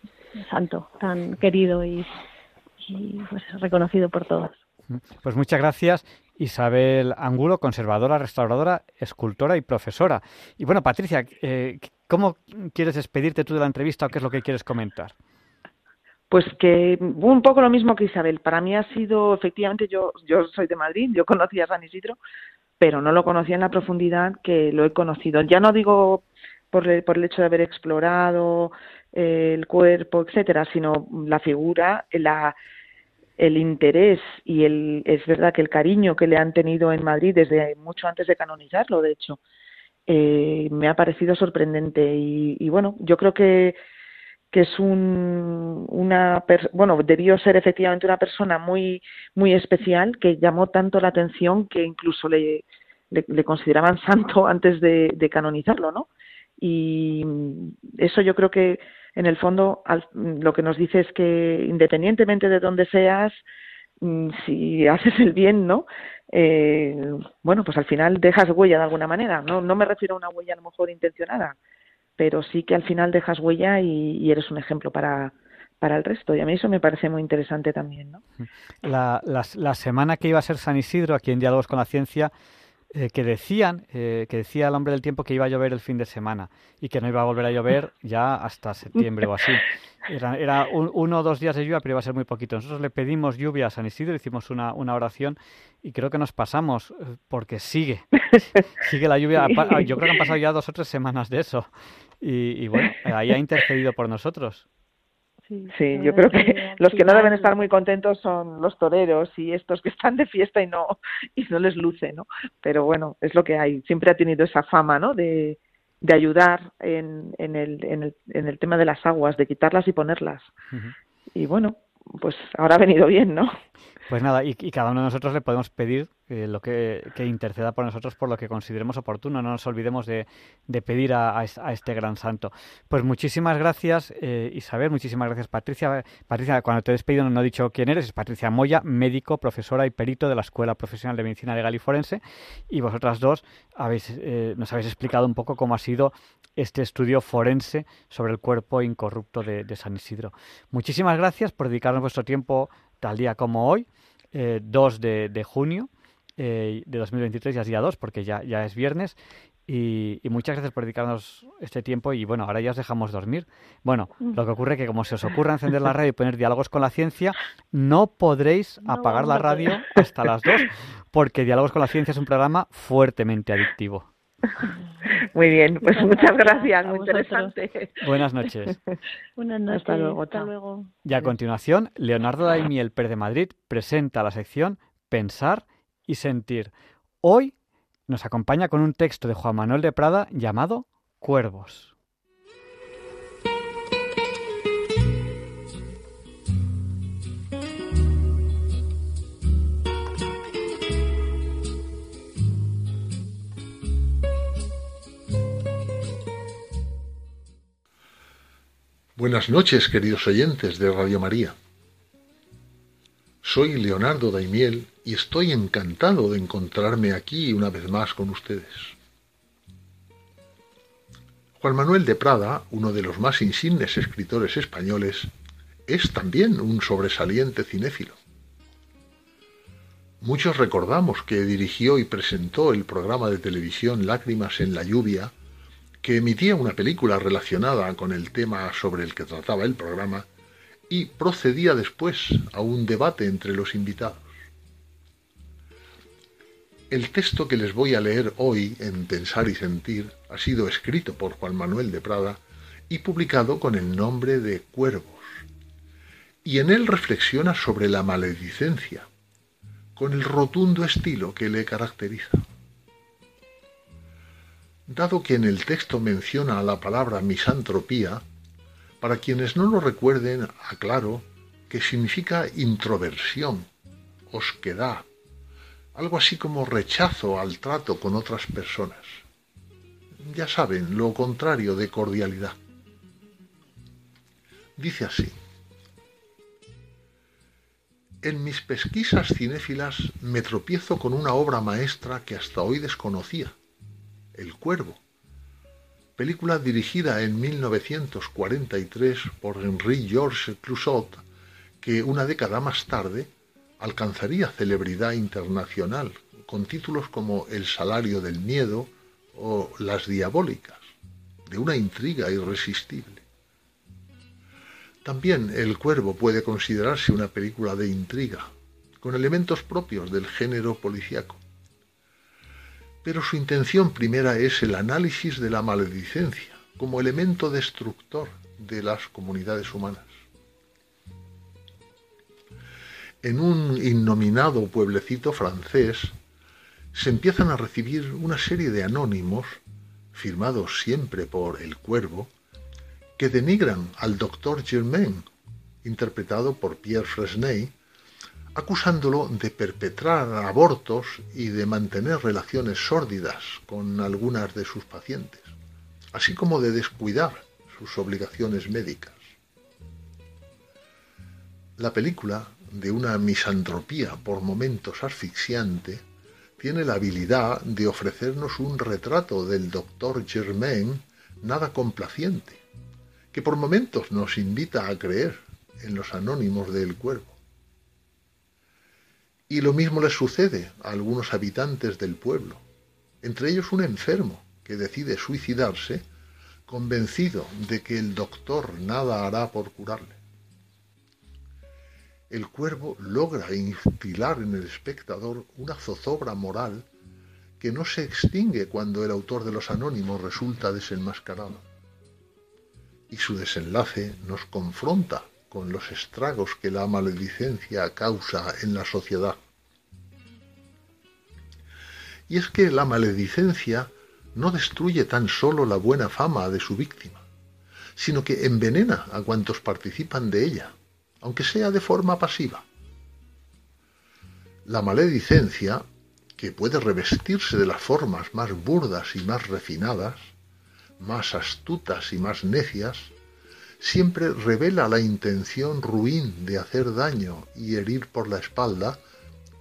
santo tan querido y, pues reconocido por todos. Pues muchas gracias Isabel Angulo, conservadora, restauradora, escultora y profesora. Y bueno, Patricia, eh, ¿cómo quieres despedirte tú de la entrevista o qué es lo que quieres comentar? Pues que un poco lo mismo que Isabel. Para mí ha sido, efectivamente, yo, yo soy de Madrid, yo conocí a San Isidro, pero no lo conocía en la profundidad que lo he conocido. Ya no digo por el, por el hecho de haber explorado eh, el cuerpo, etcétera, sino la figura, el interés y el, es verdad que el cariño que le han tenido en Madrid desde mucho antes de canonizarlo, de hecho, eh, me ha parecido sorprendente y, bueno, yo creo que que es un, una bueno debió ser efectivamente una persona muy muy especial que llamó tanto la atención que incluso le, consideraban santo antes de, canonizarlo no y eso yo creo que en el fondo lo que nos dice es que independientemente de dónde seas, mm, si haces el bien, ¿no? Eh, bueno, pues al final dejas huella de alguna manera. No, no me refiero a una huella a lo mejor intencionada, pero sí que al final dejas huella y, eres un ejemplo para, para el resto. Y a mí eso me parece muy interesante también. ¿no? La, la, semana que iba a ser San Isidro, aquí en Diálogos con la Ciencia, eh, que decían, eh, que decía el hombre del tiempo que iba a llover el fin de semana y que no iba a volver a llover ya hasta septiembre o así. Era, era uno o dos días de lluvia, pero iba a ser muy poquito. Nosotros le pedimos lluvia a San Isidro, hicimos una, una oración y creo que nos pasamos eh, porque sigue, sigue la lluvia. Yo creo que han pasado ya dos o tres semanas de eso. Y, y bueno, ahí ha intercedido por nosotros. Sí, yo creo que los que no deben estar muy contentos son los toreros y estos que están de fiesta y no y no les luce, ¿no? Pero bueno, es lo que hay. Siempre ha tenido esa fama, ¿no? De, de ayudar en, en, el, en, el, en el tema de las aguas, de quitarlas y ponerlas. Y bueno, pues ahora ha venido bien, ¿no? Pues nada, y, cada uno de nosotros le podemos pedir eh, lo que, interceda por nosotros por lo que consideremos oportuno. No nos olvidemos de, pedir a, este gran santo. Pues muchísimas gracias, eh, Isabel, muchísimas gracias, Patricia. Patricia, cuando te he despedido no he dicho quién eres, es Patricia Moya, médico, profesora y perito de la Escuela Profesional de Medicina Legal y Forense. Y vosotras dos habéis, eh, nos habéis explicado un poco cómo ha sido este estudio forense sobre el cuerpo incorrupto de, de San Isidro. Muchísimas gracias por dedicarnos vuestro tiempo tal día como hoy, 2 eh, de, junio eh, de 2023, ya es día 2 porque ya, ya es viernes. Y, muchas gracias por dedicarnos este tiempo y bueno, ahora ya os dejamos dormir. Bueno, mm. lo que ocurre es que como se os ocurra encender la radio y poner diálogos con la ciencia, no podréis apagar la radio hasta las 2 porque Diálogos con la Ciencia es un programa fuertemente adictivo. Muy bien, pues muchas gracias, muy interesante. Buenas noches. Buenas noches. Hasta luego. Hasta luego. Y a continuación, Leonardo Daimiel Per de Madrid presenta la sección Pensar y Sentir. Hoy nos acompaña con un texto de Juan Manuel de Prada llamado Cuervos. Buenas noches, queridos oyentes de Radio María. Soy Leonardo Daimiel y estoy encantado de encontrarme aquí una vez más con ustedes. Juan Manuel de Prada, uno de los más insignes escritores españoles, es también un sobresaliente cinéfilo. Muchos recordamos que dirigió y presentó el programa de televisión Lágrimas en la lluvia, que emitía una película relacionada con el tema sobre el que trataba el programa y procedía después a un debate entre los invitados. El texto que les voy a leer hoy en Pensar y Sentir ha sido escrito por Juan Manuel de Prada y publicado con el nombre de Cuervos. Y en él reflexiona sobre la maledicencia, con el rotundo estilo que le caracteriza. Dado que en el texto menciona la palabra misantropía, para quienes no lo recuerden, aclaro que significa introversión, osquedad, algo así como rechazo al trato con otras personas. Ya saben, lo contrario de cordialidad. Dice así. En mis pesquisas cinéfilas me tropiezo con una obra maestra que hasta hoy desconocía, El Cuervo, película dirigida en 1943 por Henri Georges Clouzot, que una década más tarde alcanzaría celebridad internacional con títulos como El salario del miedo o Las diabólicas, de una intriga irresistible. También El cuervo puede considerarse una película de intriga, con elementos propios del género policíaco. Pero su intención primera es el análisis de la maledicencia como elemento destructor de las comunidades humanas. En un innominado pueblecito francés, se empiezan a recibir una serie de anónimos, firmados siempre por el cuervo, que denigran al doctor Germain, interpretado por Pierre Fresnay, acusándolo de perpetrar abortos y de mantener relaciones sórdidas con algunas de sus pacientes, así como de descuidar sus obligaciones médicas. La película de una misantropía por momentos asfixiante, tiene la habilidad de ofrecernos un retrato del doctor Germain nada complaciente, que por momentos nos invita a creer en los anónimos del cuervo. Y lo mismo le sucede a algunos habitantes del pueblo, entre ellos un enfermo que decide suicidarse convencido de que el doctor nada hará por curarle el cuervo logra instilar en el espectador una zozobra moral que no se extingue cuando el autor de los anónimos resulta desenmascarado. Y su desenlace nos confronta con los estragos que la maledicencia causa en la sociedad. Y es que la maledicencia no destruye tan solo la buena fama de su víctima, sino que envenena a cuantos participan de ella aunque sea de forma pasiva. La maledicencia, que puede revestirse de las formas más burdas y más refinadas, más astutas y más necias, siempre revela la intención ruin de hacer daño y herir por la espalda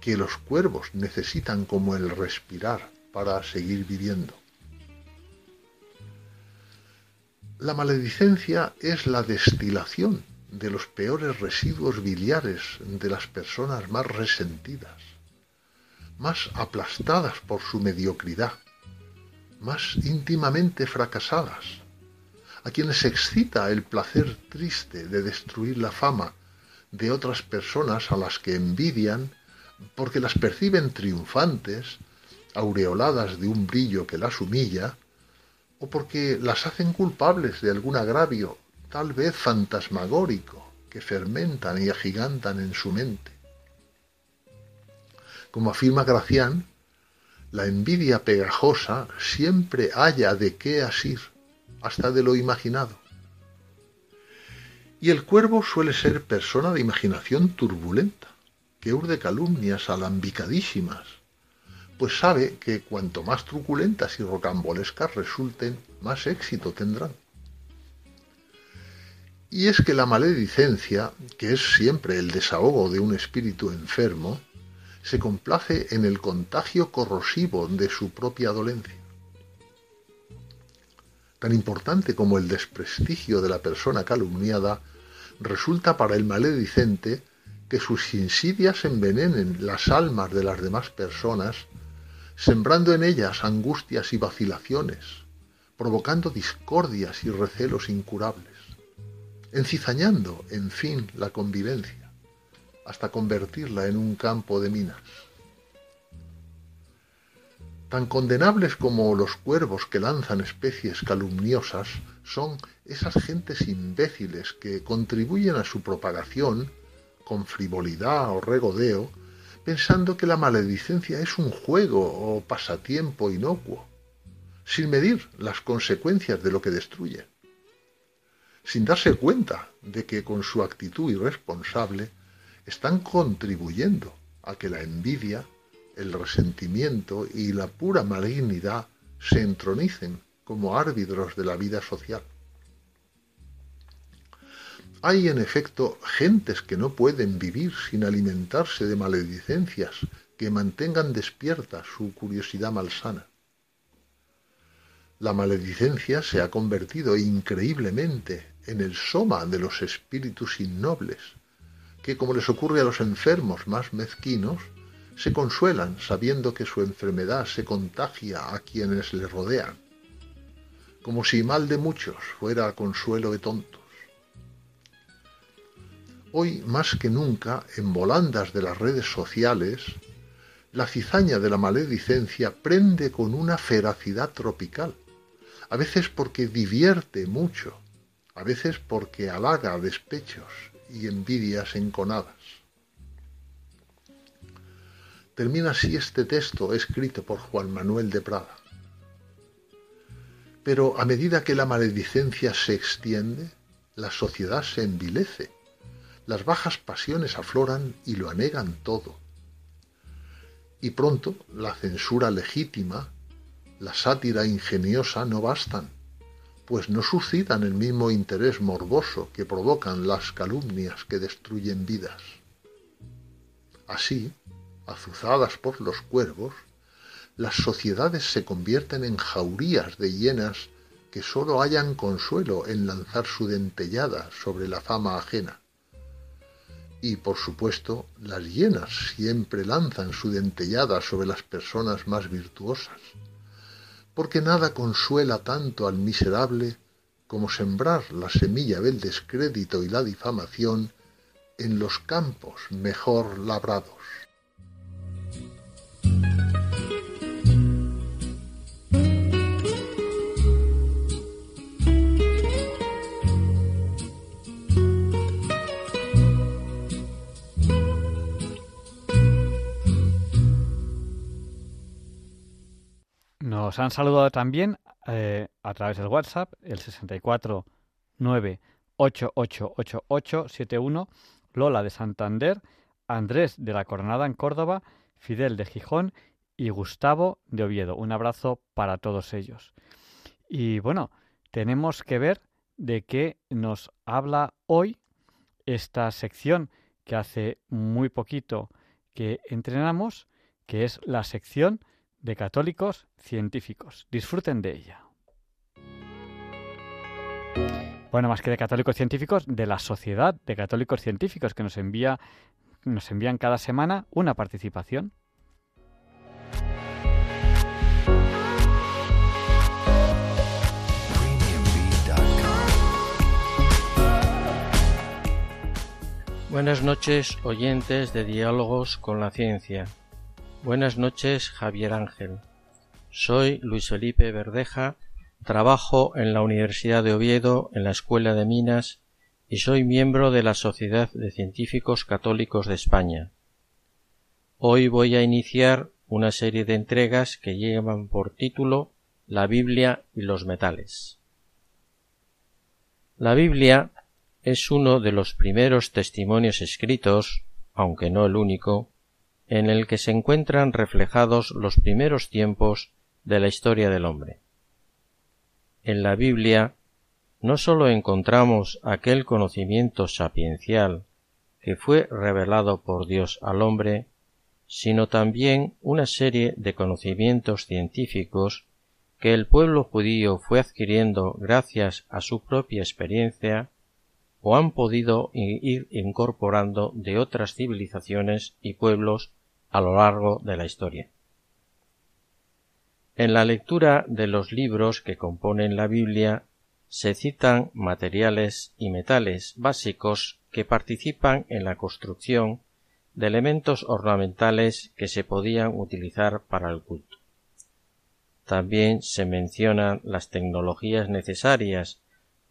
que los cuervos necesitan como el respirar para seguir viviendo. La maledicencia es la destilación de los peores residuos biliares de las personas más resentidas, más aplastadas por su mediocridad, más íntimamente fracasadas, a quienes excita el placer triste de destruir la fama de otras personas a las que envidian porque las perciben triunfantes, aureoladas de un brillo que las humilla, o porque las hacen culpables de algún agravio tal vez fantasmagórico, que fermentan y agigantan en su mente. Como afirma Gracián, la envidia pegajosa siempre halla de qué asir, hasta de lo imaginado. Y el cuervo suele ser persona de imaginación turbulenta, que urde calumnias alambicadísimas, pues sabe que cuanto más truculentas y rocambolescas resulten, más éxito tendrán. Y es que la maledicencia, que es siempre el desahogo de un espíritu enfermo, se complace en el contagio corrosivo de su propia dolencia. Tan importante como el desprestigio de la persona calumniada, resulta para el maledicente que sus insidias envenenen las almas de las demás personas, sembrando en ellas angustias y vacilaciones, provocando discordias y recelos incurables, encizañando, en fin, la convivencia, hasta convertirla en un campo de minas. Tan condenables como los cuervos que lanzan especies calumniosas son esas gentes imbéciles que contribuyen a su propagación con frivolidad o regodeo, pensando que la maledicencia es un juego o pasatiempo inocuo, sin medir las consecuencias de lo que destruye, sin darse cuenta de que con su actitud irresponsable están contribuyendo a que la envidia el resentimiento y la pura malignidad se entronicen como árbitros de la vida social. Hay en efecto gentes que no pueden vivir sin alimentarse de maledicencias que mantengan despierta su curiosidad malsana. La maledicencia se ha convertido increíblemente en el soma de los espíritus innobles, que como les ocurre a los enfermos más mezquinos, se consuelan sabiendo que su enfermedad se contagia a quienes le rodean, como si mal de muchos fuera consuelo de tontos. Hoy más que nunca, en volandas de las redes sociales, la cizaña de la maledicencia prende con una feracidad tropical, a veces porque divierte mucho, a veces porque halaga despechos y envidias enconadas. Termina así este texto escrito por Juan Manuel de Prada. Pero a medida que la maledicencia se extiende, la sociedad se envilece, las bajas pasiones afloran y lo anegan todo. Y pronto la censura legítima, la sátira ingeniosa no bastan, pues no suscitan el mismo interés morboso que provocan las calumnias que destruyen vidas. Así, azuzadas por los cuervos, las sociedades se convierten en jaurías de hienas que sólo hallan consuelo en lanzar su dentellada sobre la fama ajena. Y por supuesto, las hienas siempre lanzan su dentellada sobre las personas más virtuosas, porque nada consuela tanto al miserable como sembrar la semilla del descrédito y la difamación en los campos mejor labrados. Nos han saludado también eh, a través del WhatsApp, el 64 Lola de Santander, Andrés de la Coronada en Córdoba, Fidel de Gijón y Gustavo de Oviedo. Un abrazo para todos ellos. Y bueno, tenemos que ver de qué nos habla hoy esta sección que hace muy poquito que entrenamos, que es la sección de católicos científicos. Disfruten de ella. Bueno, más que de católicos científicos, de la sociedad de católicos científicos que nos envía nos envían cada semana una participación. Buenas noches, oyentes de Diálogos con la Ciencia. Buenas noches, Javier Ángel. Soy Luis Felipe Verdeja, trabajo en la Universidad de Oviedo, en la Escuela de Minas, y soy miembro de la Sociedad de Científicos Católicos de España. Hoy voy a iniciar una serie de entregas que llevan por título La Biblia y los metales. La Biblia es uno de los primeros testimonios escritos, aunque no el único, en el que se encuentran reflejados los primeros tiempos de la historia del hombre. En la Biblia no sólo encontramos aquel conocimiento sapiencial que fue revelado por Dios al hombre, sino también una serie de conocimientos científicos que el pueblo judío fue adquiriendo gracias a su propia experiencia o han podido ir incorporando de otras civilizaciones y pueblos a lo largo de la historia. En la lectura de los libros que componen la Biblia se citan materiales y metales básicos que participan en la construcción de elementos ornamentales que se podían utilizar para el culto. También se mencionan las tecnologías necesarias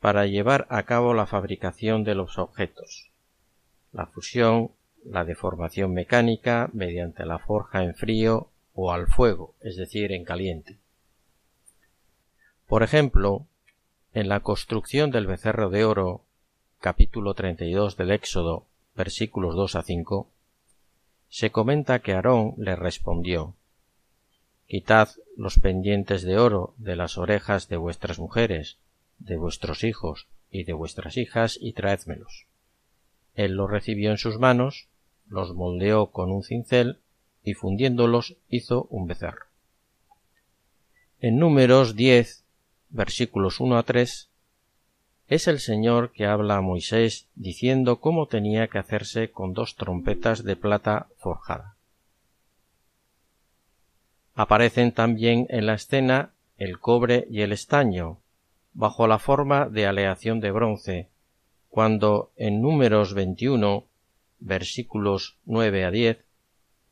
para llevar a cabo la fabricación de los objetos, la fusión, la deformación mecánica mediante la forja en frío o al fuego, es decir, en caliente. Por ejemplo, en la construcción del becerro de oro, capítulo 32 del Éxodo, versículos 2 a 5, se comenta que Aarón le respondió Quitad los pendientes de oro de las orejas de vuestras mujeres, de vuestros hijos y de vuestras hijas y traédmelos. Él los recibió en sus manos, los moldeó con un cincel y fundiéndolos hizo un becerro. En números 10, versículos 1 a 3, es el Señor que habla a Moisés diciendo cómo tenía que hacerse con dos trompetas de plata forjada. Aparecen también en la escena el cobre y el estaño, bajo la forma de aleación de bronce, cuando en números 21, versículos 9 a 10,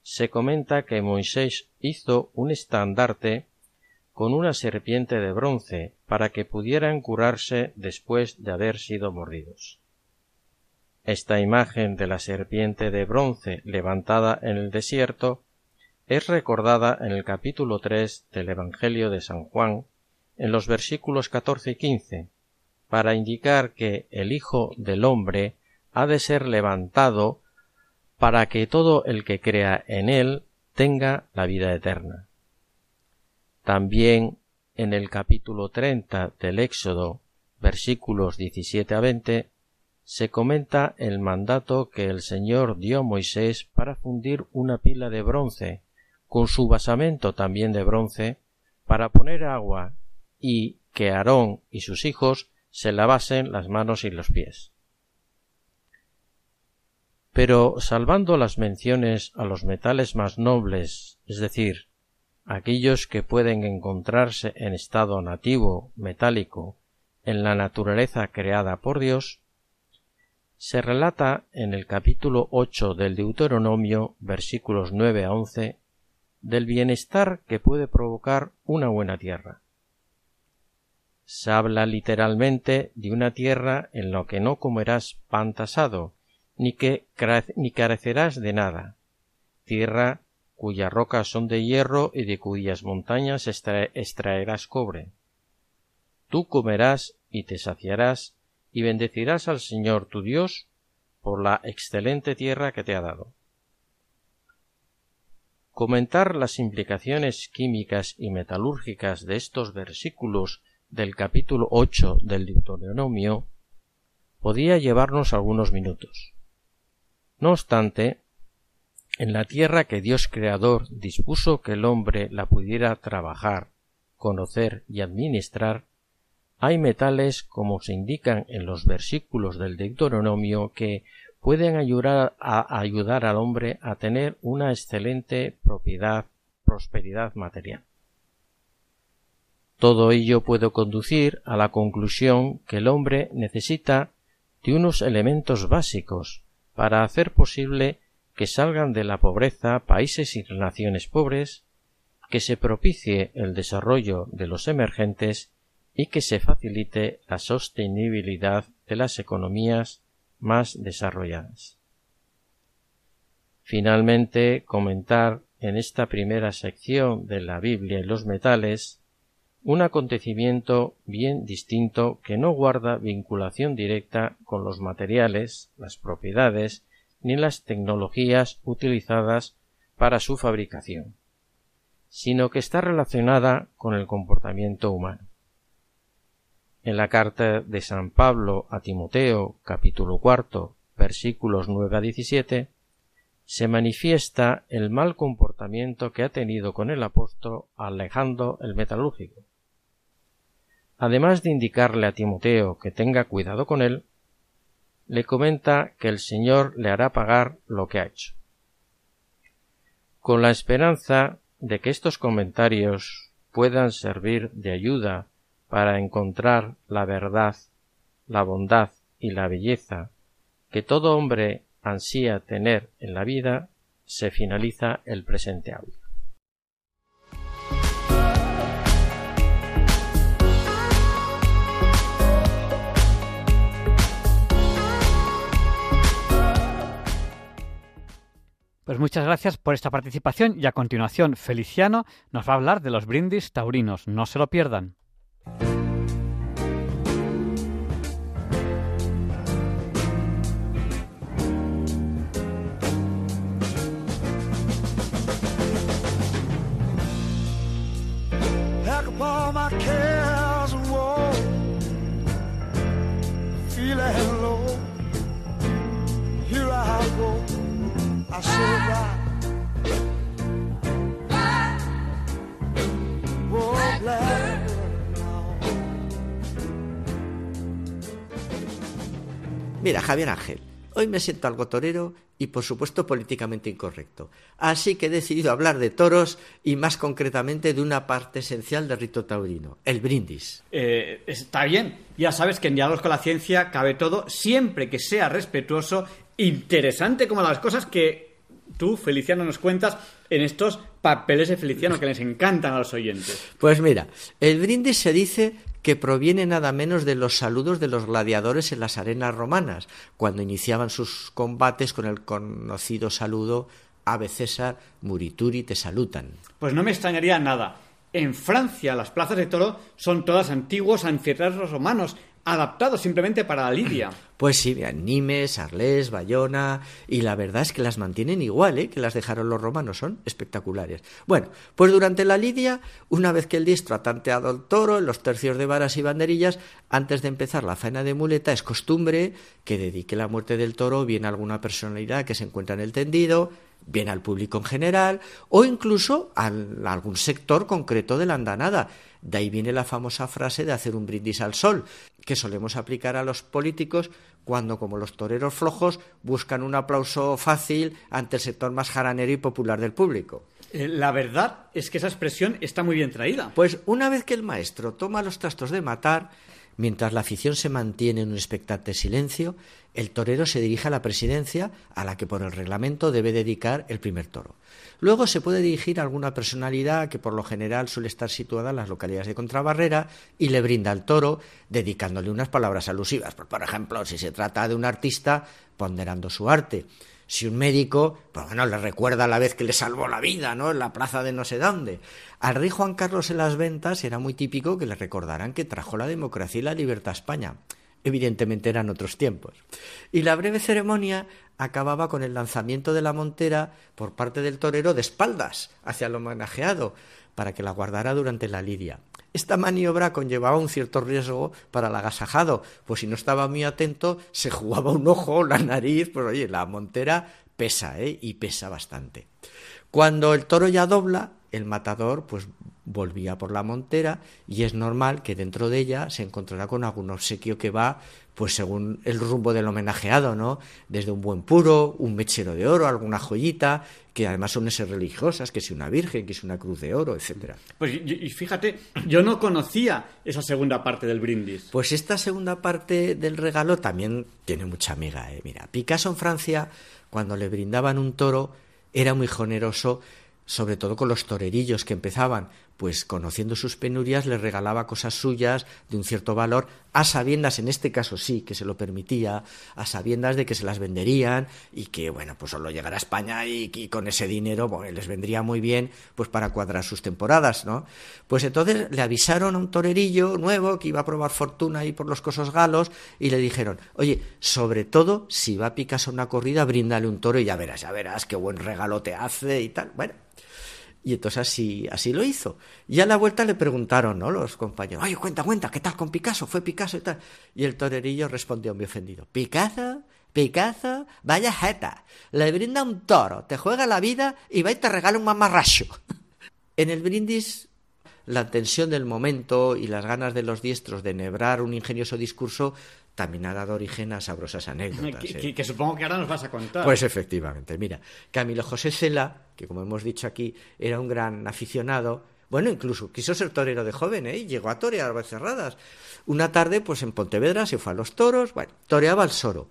se comenta que Moisés hizo un estandarte con una serpiente de bronce para que pudieran curarse después de haber sido mordidos. Esta imagen de la serpiente de bronce levantada en el desierto es recordada en el capítulo 3 del Evangelio de San Juan, en los versículos 14 y 15, para indicar que el Hijo del Hombre ha de ser levantado para que todo el que crea en él tenga la vida eterna. También en el capítulo 30 del Éxodo, versículos 17 a 20, se comenta el mandato que el Señor dio a Moisés para fundir una pila de bronce, con su basamento también de bronce, para poner agua y que Aarón y sus hijos se lavasen las manos y los pies. Pero salvando las menciones a los metales más nobles, es decir, aquellos que pueden encontrarse en estado nativo metálico en la naturaleza creada por Dios, se relata en el capítulo 8 del Deuteronomio, versículos 9 a 11, del bienestar que puede provocar una buena tierra. Se habla literalmente de una tierra en la que no comerás pan tasado, ni que ni carecerás de nada, tierra cuyas rocas son de hierro y de cuyas montañas extraerás cobre. Tú comerás y te saciarás y bendecirás al Señor tu Dios por la excelente tierra que te ha dado. Comentar las implicaciones químicas y metalúrgicas de estos versículos del capítulo 8 del Deuteronomio podía llevarnos algunos minutos. No obstante, en la tierra que Dios Creador dispuso que el hombre la pudiera trabajar, conocer y administrar, hay metales, como se indican en los versículos del Deuteronomio, que pueden ayudar, a, ayudar al hombre a tener una excelente propiedad, prosperidad material. Todo ello puede conducir a la conclusión que el hombre necesita de unos elementos básicos para hacer posible que salgan de la pobreza países y naciones pobres, que se propicie el desarrollo de los emergentes y que se facilite la sostenibilidad de las economías más desarrolladas. Finalmente, comentar en esta primera sección de la Biblia y los metales un acontecimiento bien distinto que no guarda vinculación directa con los materiales, las propiedades, ni las tecnologías utilizadas para su fabricación, sino que está relacionada con el comportamiento humano. En la carta de San Pablo a Timoteo, capítulo cuarto, versículos nueve a diecisiete, se manifiesta el mal comportamiento que ha tenido con el apóstol alejando el metalúrgico. además de indicarle a Timoteo que tenga cuidado con él, le comenta que el Señor le hará pagar lo que ha hecho. Con la esperanza de que estos comentarios puedan servir de ayuda para encontrar la verdad, la bondad y la belleza que todo hombre ansía tener en la vida, se finaliza el presente audio. Pues muchas gracias por esta participación y a continuación Feliciano nos va a hablar de los brindis taurinos. No se lo pierdan. Mira, Javier Ángel, hoy me siento algo torero y por supuesto políticamente incorrecto. Así que he decidido hablar de toros y más concretamente de una parte esencial del rito taurino, el brindis. Eh, está bien, ya sabes que en Diálogos con la Ciencia cabe todo siempre que sea respetuoso, interesante como las cosas que tú, Feliciano, nos cuentas en estos papeles de Feliciano que les encantan a los oyentes. Pues mira, el brindis se dice que proviene nada menos de los saludos de los gladiadores en las arenas romanas, cuando iniciaban sus combates con el conocido saludo Ave César, Murituri te salutan. Pues no me extrañaría nada. En Francia las plazas de toro son todas antiguos anfiteatros romanos, adaptados simplemente para la lidia. Pues sí, vean, Nimes, Arles, Bayona, y la verdad es que las mantienen igual, ¿eh? que las dejaron los romanos, son espectaculares. Bueno, pues durante la lidia, una vez que el diestro ha tanteado al toro en los tercios de varas y banderillas, antes de empezar la faena de muleta, es costumbre que dedique la muerte del toro bien a alguna personalidad que se encuentra en el tendido, bien al público en general, o incluso a algún sector concreto de la andanada. De ahí viene la famosa frase de hacer un brindis al sol, que solemos aplicar a los políticos cuando, como los toreros flojos, buscan un aplauso fácil ante el sector más jaranero y popular del público. Eh, la verdad es que esa expresión está muy bien traída. Pues una vez que el maestro toma los trastos de matar, Mientras la afición se mantiene en un expectante silencio, el torero se dirige a la presidencia, a la que por el reglamento debe dedicar el primer toro. Luego se puede dirigir a alguna personalidad que por lo general suele estar situada en las localidades de contrabarrera y le brinda al toro, dedicándole unas palabras alusivas. Por ejemplo, si se trata de un artista, ponderando su arte. Si un médico, pues bueno, le recuerda la vez que le salvó la vida, ¿no? En la plaza de no sé dónde. Al rey Juan Carlos en las ventas era muy típico que le recordaran que trajo la democracia y la libertad a España. Evidentemente eran otros tiempos. Y la breve ceremonia acababa con el lanzamiento de la montera por parte del torero de espaldas hacia el homenajeado, para que la guardara durante la lidia. Esta maniobra conllevaba un cierto riesgo para el agasajado, pues si no estaba muy atento se jugaba un ojo, la nariz, pues oye, la montera pesa, ¿eh? Y pesa bastante. Cuando el toro ya dobla, el matador pues volvía por la montera y es normal que dentro de ella se encontrará con algún obsequio que va pues según el rumbo del homenajeado, ¿no? Desde un buen puro, un mechero de oro, alguna joyita, que además son esas religiosas, que si una virgen, que si una cruz de oro, etcétera. Pues y fíjate, yo no conocía esa segunda parte del brindis. Pues esta segunda parte del regalo también tiene mucha amiga, ¿eh? Mira, Picasso en Francia, cuando le brindaban un toro, era muy generoso sobre todo con los torerillos que empezaban, pues conociendo sus penurias les regalaba cosas suyas de un cierto valor, a sabiendas, en este caso sí, que se lo permitía, a sabiendas de que se las venderían y que, bueno, pues solo llegar a España y, con ese dinero les vendría muy bien, pues para cuadrar sus temporadas, ¿no? Pues entonces le avisaron a un torerillo nuevo que iba a probar fortuna ahí por los cosos galos y le dijeron, oye, sobre todo, si va a Picasso una corrida, bríndale un toro y ya verás, ya verás qué buen regalo te hace y tal. Bueno, y entonces así, así lo hizo. Y a la vuelta le preguntaron, ¿no? Los compañeros, oye, cuenta, cuenta, ¿qué tal con Picasso? ¿Fue Picasso y tal? Y el torerillo respondió muy ofendido, ¿Picasso? ¿Picasso? Vaya jeta. Le brinda un toro, te juega la vida y va y te regala un mamarracho. en el brindis la tensión del momento y las ganas de los diestros de enhebrar un ingenioso discurso también ha dado origen a sabrosas anécdotas. Que, ¿eh? que supongo que ahora nos vas a contar. Pues efectivamente, mira, Camilo José Cela, que como hemos dicho aquí, era un gran aficionado, bueno, incluso quiso ser torero de joven, ¿eh? Y llegó a torear cerradas. Una tarde, pues en Pontevedra se fue a los toros, bueno, toreaba al soro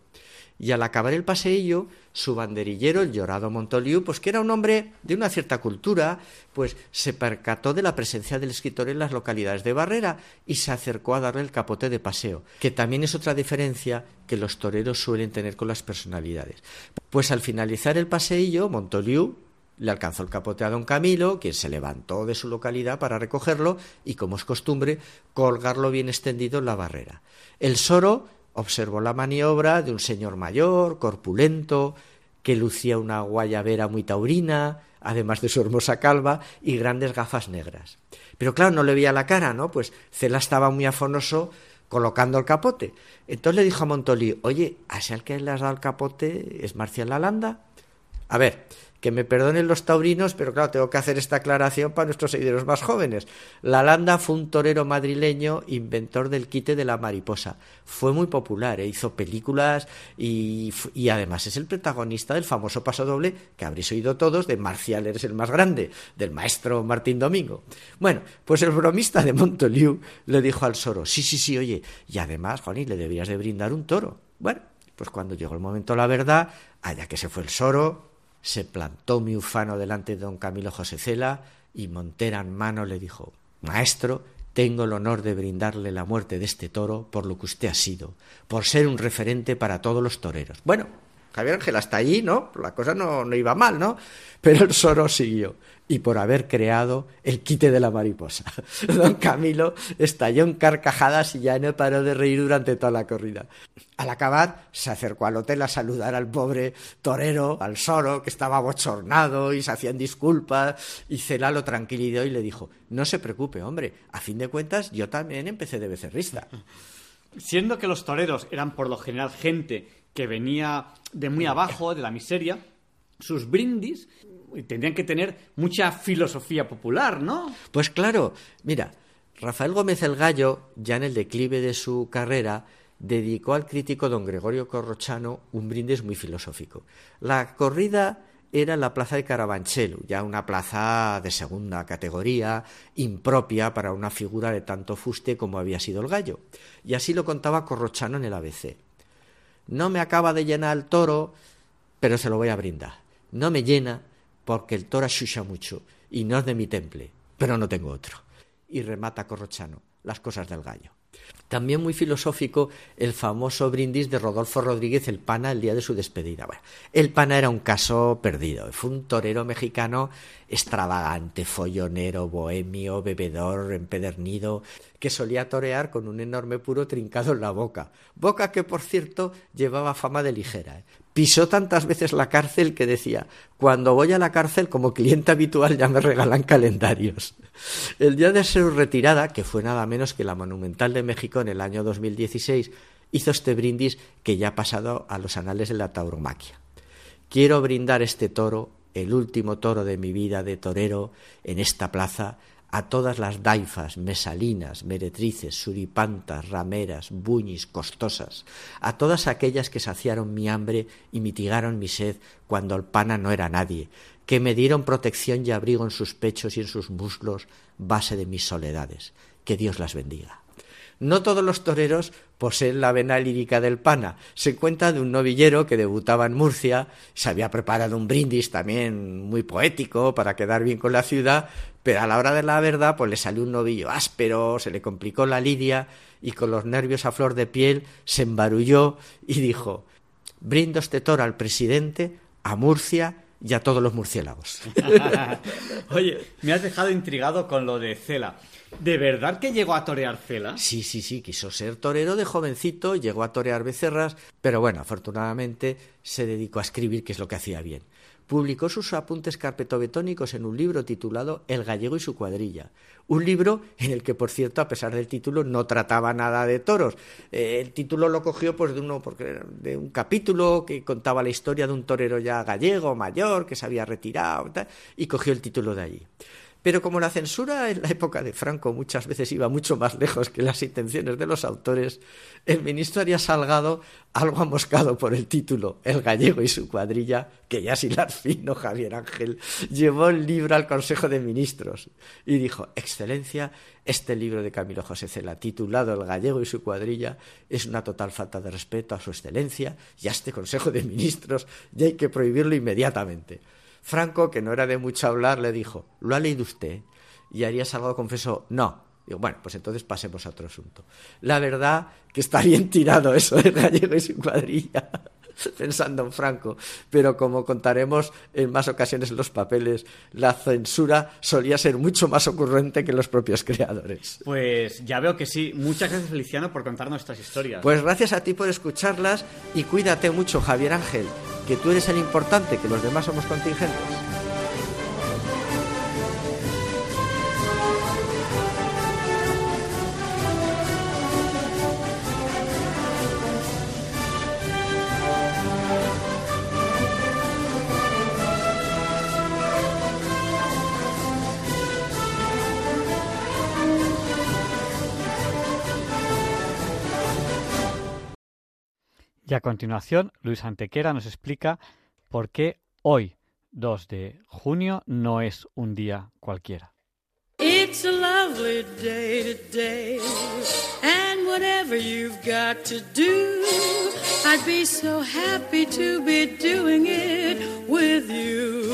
y al acabar el paseillo, su banderillero, el llorado Montoliu, pues que era un hombre de una cierta cultura, pues se percató de la presencia del escritor en las localidades de Barrera y se acercó a darle el capote de paseo, que también es otra diferencia que los toreros suelen tener con las personalidades. Pues al finalizar el paseillo, Montoliu le alcanzó el capote a don Camilo, quien se levantó de su localidad para recogerlo y, como es costumbre, colgarlo bien extendido en la barrera. El soro observó la maniobra de un señor mayor, corpulento, que lucía una guayabera muy taurina, además de su hermosa calva y grandes gafas negras. Pero claro, no le veía la cara, ¿no? Pues Cela estaba muy afonoso colocando el capote. Entonces le dijo a Montolí, oye, ¿a ese al que le has dado el capote es Marcial Lalanda? A ver, que me perdonen los taurinos, pero claro, tengo que hacer esta aclaración para nuestros seguidores más jóvenes. Lalanda fue un torero madrileño, inventor del quite de la mariposa. Fue muy popular, ¿eh? hizo películas y, y, además es el protagonista del famoso paso doble que habréis oído todos de Marcial eres el más grande, del maestro Martín Domingo. Bueno, pues el bromista de Montoliu le dijo al soro, sí, sí, sí, oye, y además, Juaní, le debías de brindar un toro. Bueno, pues cuando llegó el momento la verdad, allá que se fue el soro, se plantó mi ufano delante de don Camilo José Cela y Montera en mano le dijo Maestro, tengo el honor de brindarle la muerte de este toro por lo que usted ha sido, por ser un referente para todos los toreros. Bueno, Javier Ángel, hasta allí, ¿no? La cosa no, no iba mal, ¿no? Pero el soro siguió y por haber creado el quite de la mariposa. Don Camilo estalló en carcajadas y ya no paró de reír durante toda la corrida. Al acabar, se acercó al hotel a saludar al pobre torero, al soro, que estaba bochornado y se hacían disculpas, y Cela lo tranquilizó y le dijo, no se preocupe, hombre, a fin de cuentas yo también empecé de becerrista. Siendo que los toreros eran por lo general gente que venía de muy abajo, de la miseria, sus brindis tendrían que tener mucha filosofía popular, ¿no? Pues claro, mira, Rafael Gómez el Gallo, ya en el declive de su carrera, dedicó al crítico don Gregorio Corrochano un brindis muy filosófico. La corrida era la plaza de Carabanchel, ya una plaza de segunda categoría, impropia para una figura de tanto fuste como había sido el gallo. Y así lo contaba Corrochano en el ABC. No me acaba de llenar el toro, pero se lo voy a brindar. No me llena porque el toro chucha mucho y no es de mi temple, pero no tengo otro. Y remata Corrochano, las cosas del gallo. También muy filosófico el famoso brindis de Rodolfo Rodríguez el Pana el día de su despedida. El Pana era un caso perdido. Fue un torero mexicano extravagante, follonero, bohemio, bebedor, empedernido, que solía torear con un enorme puro trincado en la boca. Boca que, por cierto, llevaba fama de ligera. ¿eh? Pisó tantas veces la cárcel que decía, cuando voy a la cárcel como cliente habitual ya me regalan calendarios. El día de su retirada, que fue nada menos que la Monumental de México en el año 2016, hizo este brindis que ya ha pasado a los anales de la tauromaquia. Quiero brindar este toro, el último toro de mi vida de torero, en esta plaza, a todas las daifas, mesalinas, meretrices, suripantas, rameras, buñis, costosas, a todas aquellas que saciaron mi hambre y mitigaron mi sed cuando el pana no era nadie, que me dieron protección y abrigo en sus pechos y en sus muslos, base de mis soledades. Que Dios las bendiga. No todos los toreros poseen la vena lírica del pana. Se cuenta de un novillero que debutaba en Murcia, se había preparado un brindis también muy poético para quedar bien con la ciudad, pero a la hora de la verdad pues le salió un novillo áspero, se le complicó la lidia y con los nervios a flor de piel se embarulló y dijo brindo este toro al presidente, a Murcia y a todos los murciélagos. Oye, me has dejado intrigado con lo de Cela. ¿De verdad que llegó a torear Cela? Sí, sí, sí, quiso ser torero de jovencito, llegó a torear becerras, pero bueno, afortunadamente se dedicó a escribir, que es lo que hacía bien. Publicó sus apuntes carpetobetónicos en un libro titulado El gallego y su cuadrilla. Un libro en el que, por cierto, a pesar del título, no trataba nada de toros. Eh, el título lo cogió pues, de, uno, porque, de un capítulo que contaba la historia de un torero ya gallego, mayor, que se había retirado, y cogió el título de allí. Pero como la censura en la época de Franco muchas veces iba mucho más lejos que las intenciones de los autores, el ministro Arias Salgado, algo amoscado por el título El gallego y su cuadrilla, que ya sin fino Javier Ángel, llevó el libro al Consejo de Ministros y dijo, Excelencia, este libro de Camilo José Cela, titulado El gallego y su cuadrilla, es una total falta de respeto a su excelencia y a este Consejo de Ministros y hay que prohibirlo inmediatamente. Franco, que no era de mucho hablar, le dijo, ¿lo ha leído usted? Y Arias Salgado confesó, no. Digo, bueno, pues entonces pasemos a otro asunto. La verdad que está bien tirado eso de gallego y su cuadrilla. pensando en Franco, pero como contaremos en más ocasiones en los papeles, la censura solía ser mucho más ocurrente que los propios creadores. Pues ya veo que sí. Muchas gracias, Feliciano, por contarnos estas historias. Pues gracias a ti por escucharlas y cuídate mucho, Javier Ángel, que tú eres el importante, que los demás somos contingentes. Y a continuación, Luis Antequera nos explica por qué hoy, 2 de junio, no es un día cualquiera. It's a lovely day today, and whatever you've got to do, I'd be so happy to be doing it with you.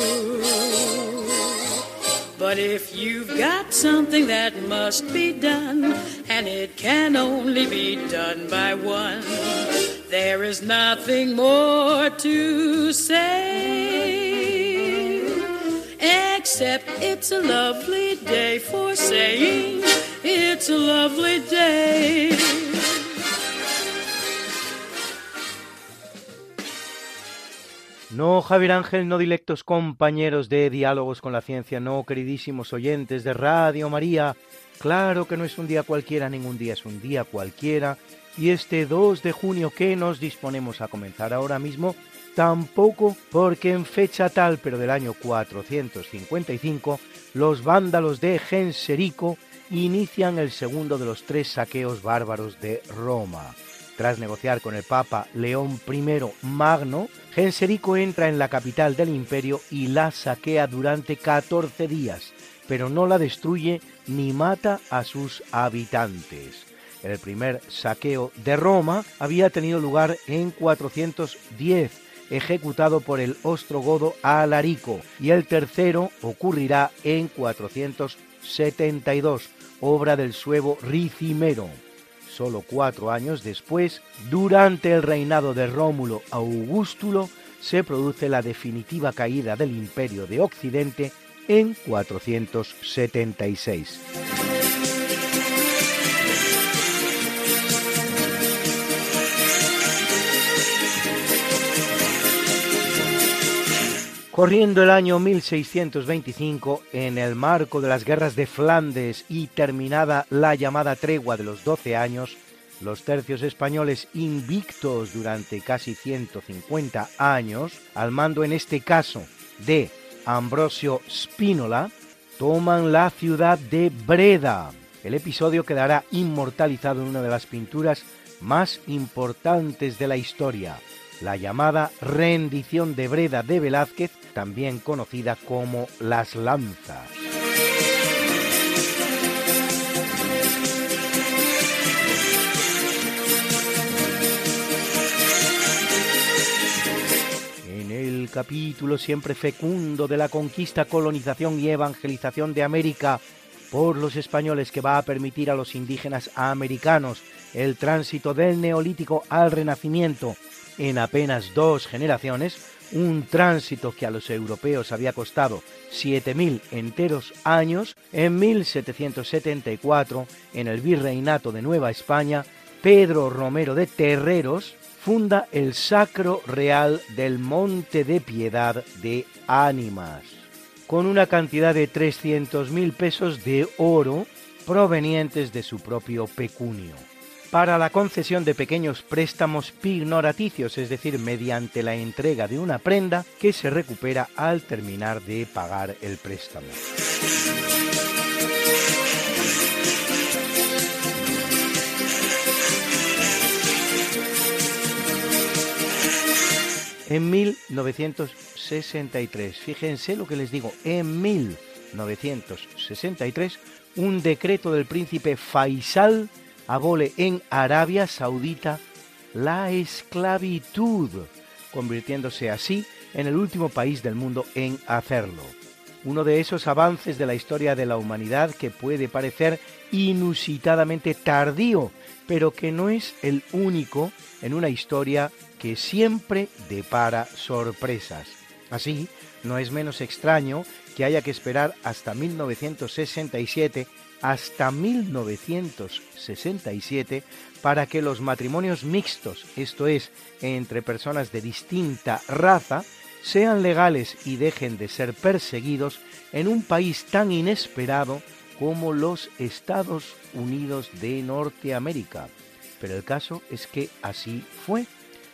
But if you've got something that must be done, and it can only be done by one, There is nothing more to say except it's a lovely day for saying it's a lovely day. No, Javier Ángel, no directos compañeros de Diálogos con la Ciencia, no, queridísimos oyentes de Radio María. Claro que no es un día cualquiera, ningún día es un día cualquiera y este 2 de junio que nos disponemos a comenzar ahora mismo, tampoco porque en fecha tal, pero del año 455, los vándalos de Genserico inician el segundo de los tres saqueos bárbaros de Roma. Tras negociar con el Papa León I Magno, Genserico entra en la capital del imperio y la saquea durante 14 días, pero no la destruye ni mata a sus habitantes. El primer saqueo de Roma había tenido lugar en 410, ejecutado por el ostrogodo Alarico, y el tercero ocurrirá en 472, obra del suevo Ricimero. Solo cuatro años después, durante el reinado de Rómulo Augustulo, se produce la definitiva caída del imperio de Occidente en 476. Corriendo el año 1625, en el marco de las guerras de Flandes y terminada la llamada tregua de los doce años, los tercios españoles invictos durante casi 150 años, al mando en este caso de Ambrosio Spínola, toman la ciudad de Breda. El episodio quedará inmortalizado en una de las pinturas más importantes de la historia, la llamada rendición de Breda de Velázquez, también conocida como Las Lanzas. En el capítulo siempre fecundo de la conquista, colonización y evangelización de América por los españoles que va a permitir a los indígenas americanos el tránsito del neolítico al renacimiento en apenas dos generaciones, un tránsito que a los europeos había costado 7.000 enteros años, en 1774, en el Virreinato de Nueva España, Pedro Romero de Terreros funda el Sacro Real del Monte de Piedad de Ánimas, con una cantidad de 300.000 pesos de oro provenientes de su propio pecunio para la concesión de pequeños préstamos pignoraticios, es decir, mediante la entrega de una prenda que se recupera al terminar de pagar el préstamo. En 1963, fíjense lo que les digo, en 1963, un decreto del príncipe Faisal abole en Arabia Saudita la esclavitud, convirtiéndose así en el último país del mundo en hacerlo. Uno de esos avances de la historia de la humanidad que puede parecer inusitadamente tardío, pero que no es el único en una historia que siempre depara sorpresas. Así, no es menos extraño que haya que esperar hasta 1967, hasta 1967, para que los matrimonios mixtos, esto es, entre personas de distinta raza, sean legales y dejen de ser perseguidos en un país tan inesperado como los Estados Unidos de Norteamérica. Pero el caso es que así fue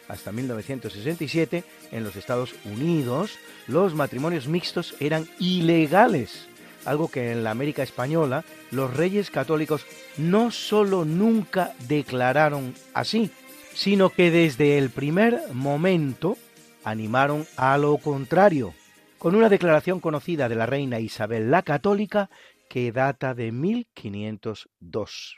hasta 1967, en los Estados Unidos, los matrimonios mixtos eran ilegales, algo que en la América española los reyes católicos no solo nunca declararon así, sino que desde el primer momento animaron a lo contrario, con una declaración conocida de la reina Isabel la Católica que data de 1502.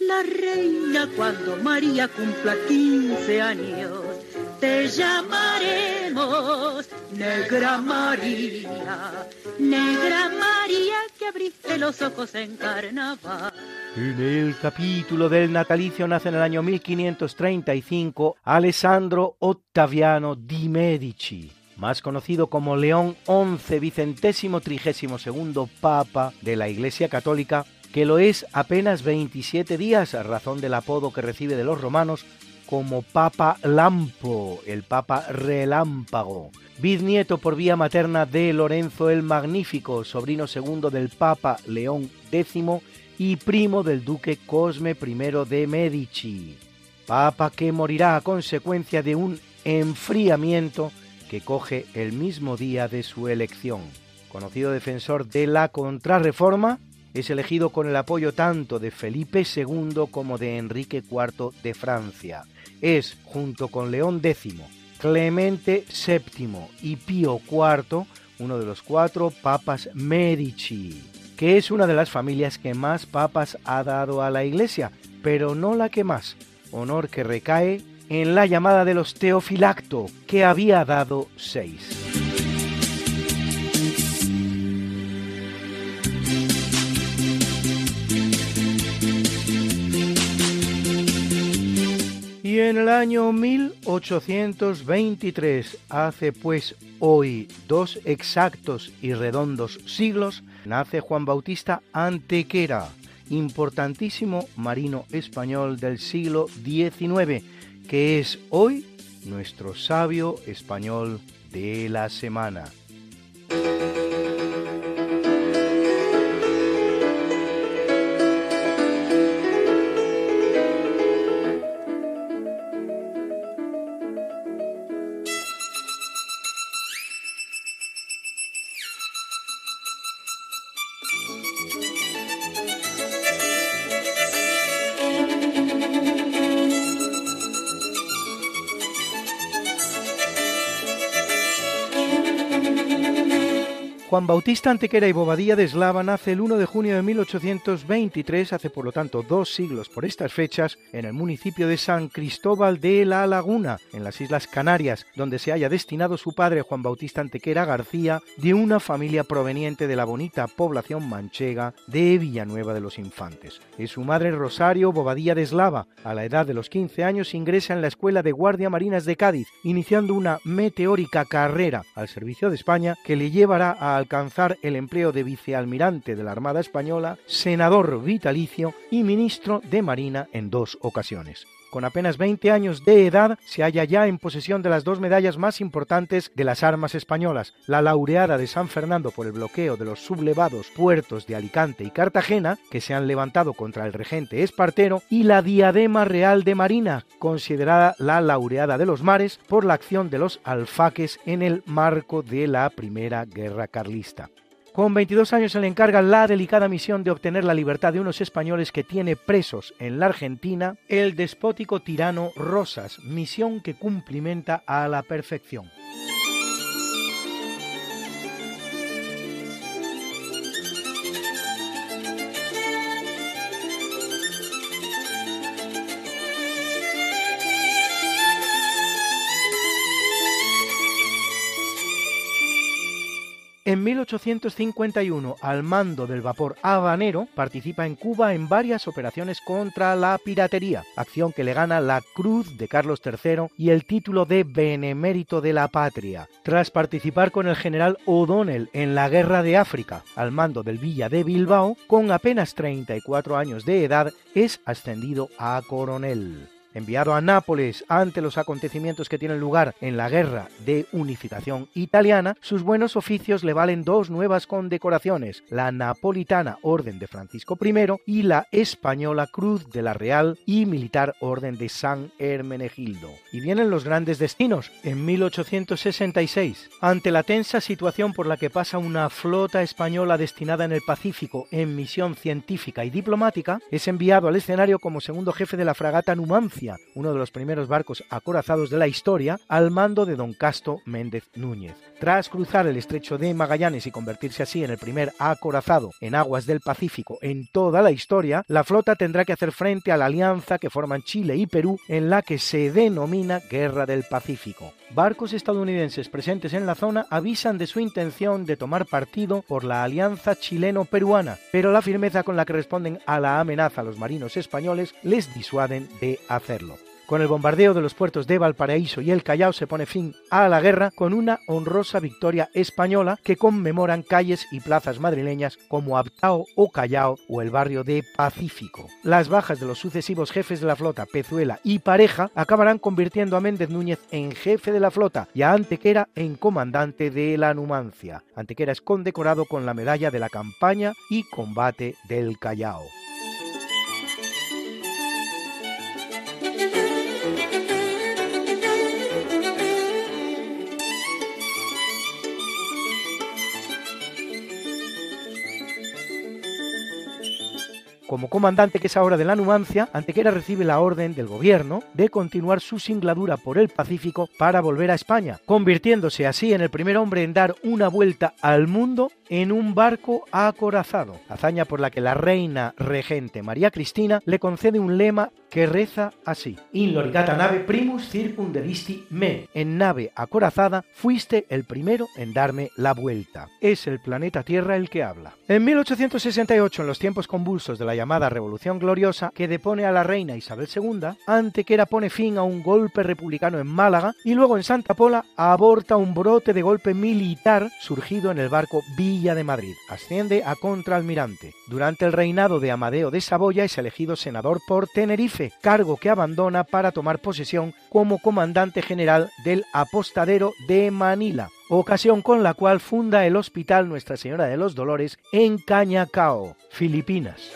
la reina cuando María cumpla 15 años te llamaremos Negra María, Negra María que abriste los ojos en carnaval. En el capítulo del natalicio nace en el año 1535 Alessandro Ottaviano di Medici, más conocido como León XI, vicentésimo trigésimo segundo Papa de la Iglesia Católica, que lo es apenas 27 días a razón del apodo que recibe de los romanos como Papa Lampo, el Papa Relámpago, bisnieto por vía materna de Lorenzo el Magnífico, sobrino segundo del Papa León X y primo del duque Cosme I de Medici, Papa que morirá a consecuencia de un enfriamiento que coge el mismo día de su elección. Conocido defensor de la contrarreforma, es elegido con el apoyo tanto de Felipe II como de Enrique IV de Francia es, junto con León X, Clemente VII y Pío IV, uno de los cuatro papas Medici, que es una de las familias que más papas ha dado a la Iglesia, pero no la que más, honor que recae en la llamada de los Teofilacto, que había dado seis. Y en el año 1823, hace pues hoy dos exactos y redondos siglos, nace Juan Bautista Antequera, importantísimo marino español del siglo XIX, que es hoy nuestro sabio español de la semana. Juan Bautista Antequera y Bobadilla de Eslava nace el 1 de junio de 1823, hace por lo tanto dos siglos por estas fechas, en el municipio de San Cristóbal de la Laguna, en las Islas Canarias, donde se haya destinado su padre Juan Bautista Antequera García, de una familia proveniente de la bonita población manchega de Villanueva de los Infantes. Es su madre Rosario Bobadilla de Eslava. A la edad de los 15 años ingresa en la Escuela de Guardia Marinas de Cádiz, iniciando una meteórica carrera al servicio de España que le llevará a alcanzar el empleo de vicealmirante de la Armada Española, senador vitalicio y ministro de Marina en dos ocasiones. Con apenas 20 años de edad, se halla ya en posesión de las dos medallas más importantes de las armas españolas, la laureada de San Fernando por el bloqueo de los sublevados puertos de Alicante y Cartagena, que se han levantado contra el regente Espartero, y la diadema real de Marina, considerada la laureada de los mares por la acción de los alfaques en el marco de la Primera Guerra Carlista. Con 22 años se le encarga la delicada misión de obtener la libertad de unos españoles que tiene presos en la Argentina el despótico tirano Rosas, misión que cumplimenta a la perfección. En 1851, al mando del vapor habanero, participa en Cuba en varias operaciones contra la piratería, acción que le gana la Cruz de Carlos III y el título de Benemérito de la Patria. Tras participar con el general O'Donnell en la Guerra de África, al mando del Villa de Bilbao, con apenas 34 años de edad, es ascendido a coronel enviado a Nápoles ante los acontecimientos que tienen lugar en la guerra de unificación italiana, sus buenos oficios le valen dos nuevas condecoraciones, la napolitana Orden de Francisco I y la española Cruz de la Real y Militar Orden de San Hermenegildo. Y vienen los grandes destinos. En 1866, ante la tensa situación por la que pasa una flota española destinada en el Pacífico en misión científica y diplomática, es enviado al escenario como segundo jefe de la fragata Numancia uno de los primeros barcos acorazados de la historia, al mando de don Casto Méndez Núñez. Tras cruzar el estrecho de Magallanes y convertirse así en el primer acorazado en aguas del Pacífico en toda la historia, la flota tendrá que hacer frente a la alianza que forman Chile y Perú en la que se denomina Guerra del Pacífico. Barcos estadounidenses presentes en la zona avisan de su intención de tomar partido por la alianza chileno-peruana, pero la firmeza con la que responden a la amenaza a los marinos españoles les disuaden de hacerlo. Con el bombardeo de los puertos de Valparaíso y el Callao se pone fin a la guerra con una honrosa victoria española que conmemoran calles y plazas madrileñas como Abtao o Callao o el barrio de Pacífico. Las bajas de los sucesivos jefes de la flota, Pezuela y Pareja, acabarán convirtiendo a Méndez Núñez en jefe de la flota y a Antequera en comandante de la Numancia. Antequera es condecorado con la medalla de la campaña y combate del Callao. Como comandante que es ahora de la Numancia, Antequera recibe la orden del gobierno de continuar su singladura por el Pacífico para volver a España, convirtiéndose así en el primer hombre en dar una vuelta al mundo en un barco acorazado, hazaña por la que la reina regente María Cristina le concede un lema que reza así: In loricata nave primus circunderisti me. En nave acorazada fuiste el primero en darme la vuelta. Es el planeta Tierra el que habla. En 1868, en los tiempos convulsos de la llamada Revolución Gloriosa, que depone a la reina Isabel II, Antequera pone fin a un golpe republicano en Málaga y luego en Santa Pola aborta un brote de golpe militar surgido en el barco Villa de Madrid. Asciende a contraalmirante. Durante el reinado de Amadeo de Saboya es elegido senador por Tenerife, cargo que abandona para tomar posesión como comandante general del apostadero de Manila ocasión con la cual funda el Hospital Nuestra Señora de los Dolores en Cañacao, Filipinas.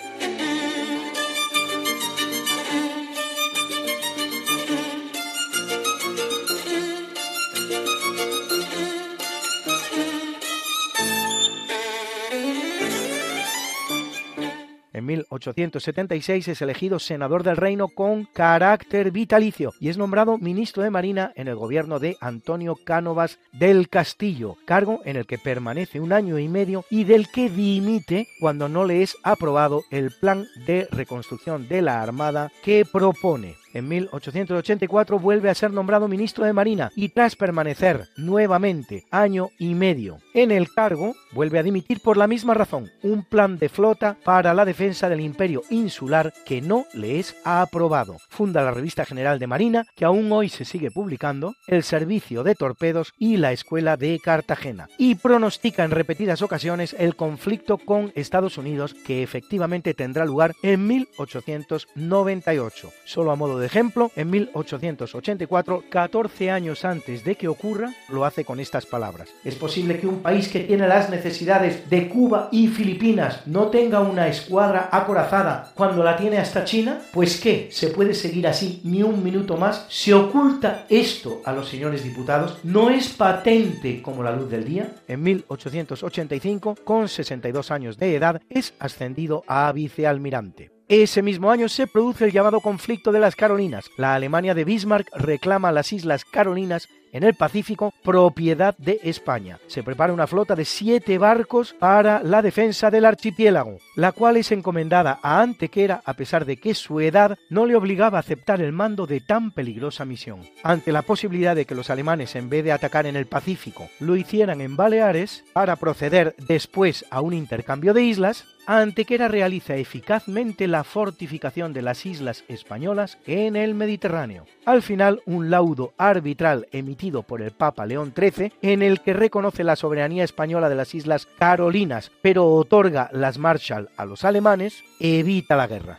1876 es elegido senador del reino con carácter vitalicio y es nombrado ministro de Marina en el gobierno de Antonio Cánovas del Castillo, cargo en el que permanece un año y medio y del que dimite cuando no le es aprobado el plan de reconstrucción de la Armada que propone. En 1884 vuelve a ser nombrado ministro de Marina y tras permanecer nuevamente año y medio en el cargo, vuelve a dimitir por la misma razón, un plan de flota para la defensa del imperio insular que no le es aprobado. Funda la Revista General de Marina, que aún hoy se sigue publicando, el Servicio de Torpedos y la Escuela de Cartagena, y pronostica en repetidas ocasiones el conflicto con Estados Unidos que efectivamente tendrá lugar en 1898. Solo a modo de ejemplo, en 1884, 14 años antes de que ocurra, lo hace con estas palabras. Es posible que un país que tiene las necesidades de Cuba y Filipinas no tenga una escuadra acorazada cuando la tiene hasta China. Pues qué, se puede seguir así ni un minuto más. Se oculta esto a los señores diputados. No es patente como la luz del día. En 1885, con 62 años de edad, es ascendido a vicealmirante. Ese mismo año se produce el llamado conflicto de las Carolinas. La Alemania de Bismarck reclama las Islas Carolinas en el Pacífico, propiedad de España. Se prepara una flota de siete barcos para la defensa del archipiélago, la cual es encomendada a Antequera a pesar de que su edad no le obligaba a aceptar el mando de tan peligrosa misión. Ante la posibilidad de que los alemanes, en vez de atacar en el Pacífico, lo hicieran en Baleares, para proceder después a un intercambio de islas, Antequera realiza eficazmente la fortificación de las islas españolas en el Mediterráneo. Al final, un laudo arbitral emitido por el Papa León XIII en el que reconoce la soberanía española de las islas Carolinas, pero otorga las Marshall a los alemanes, evita la guerra.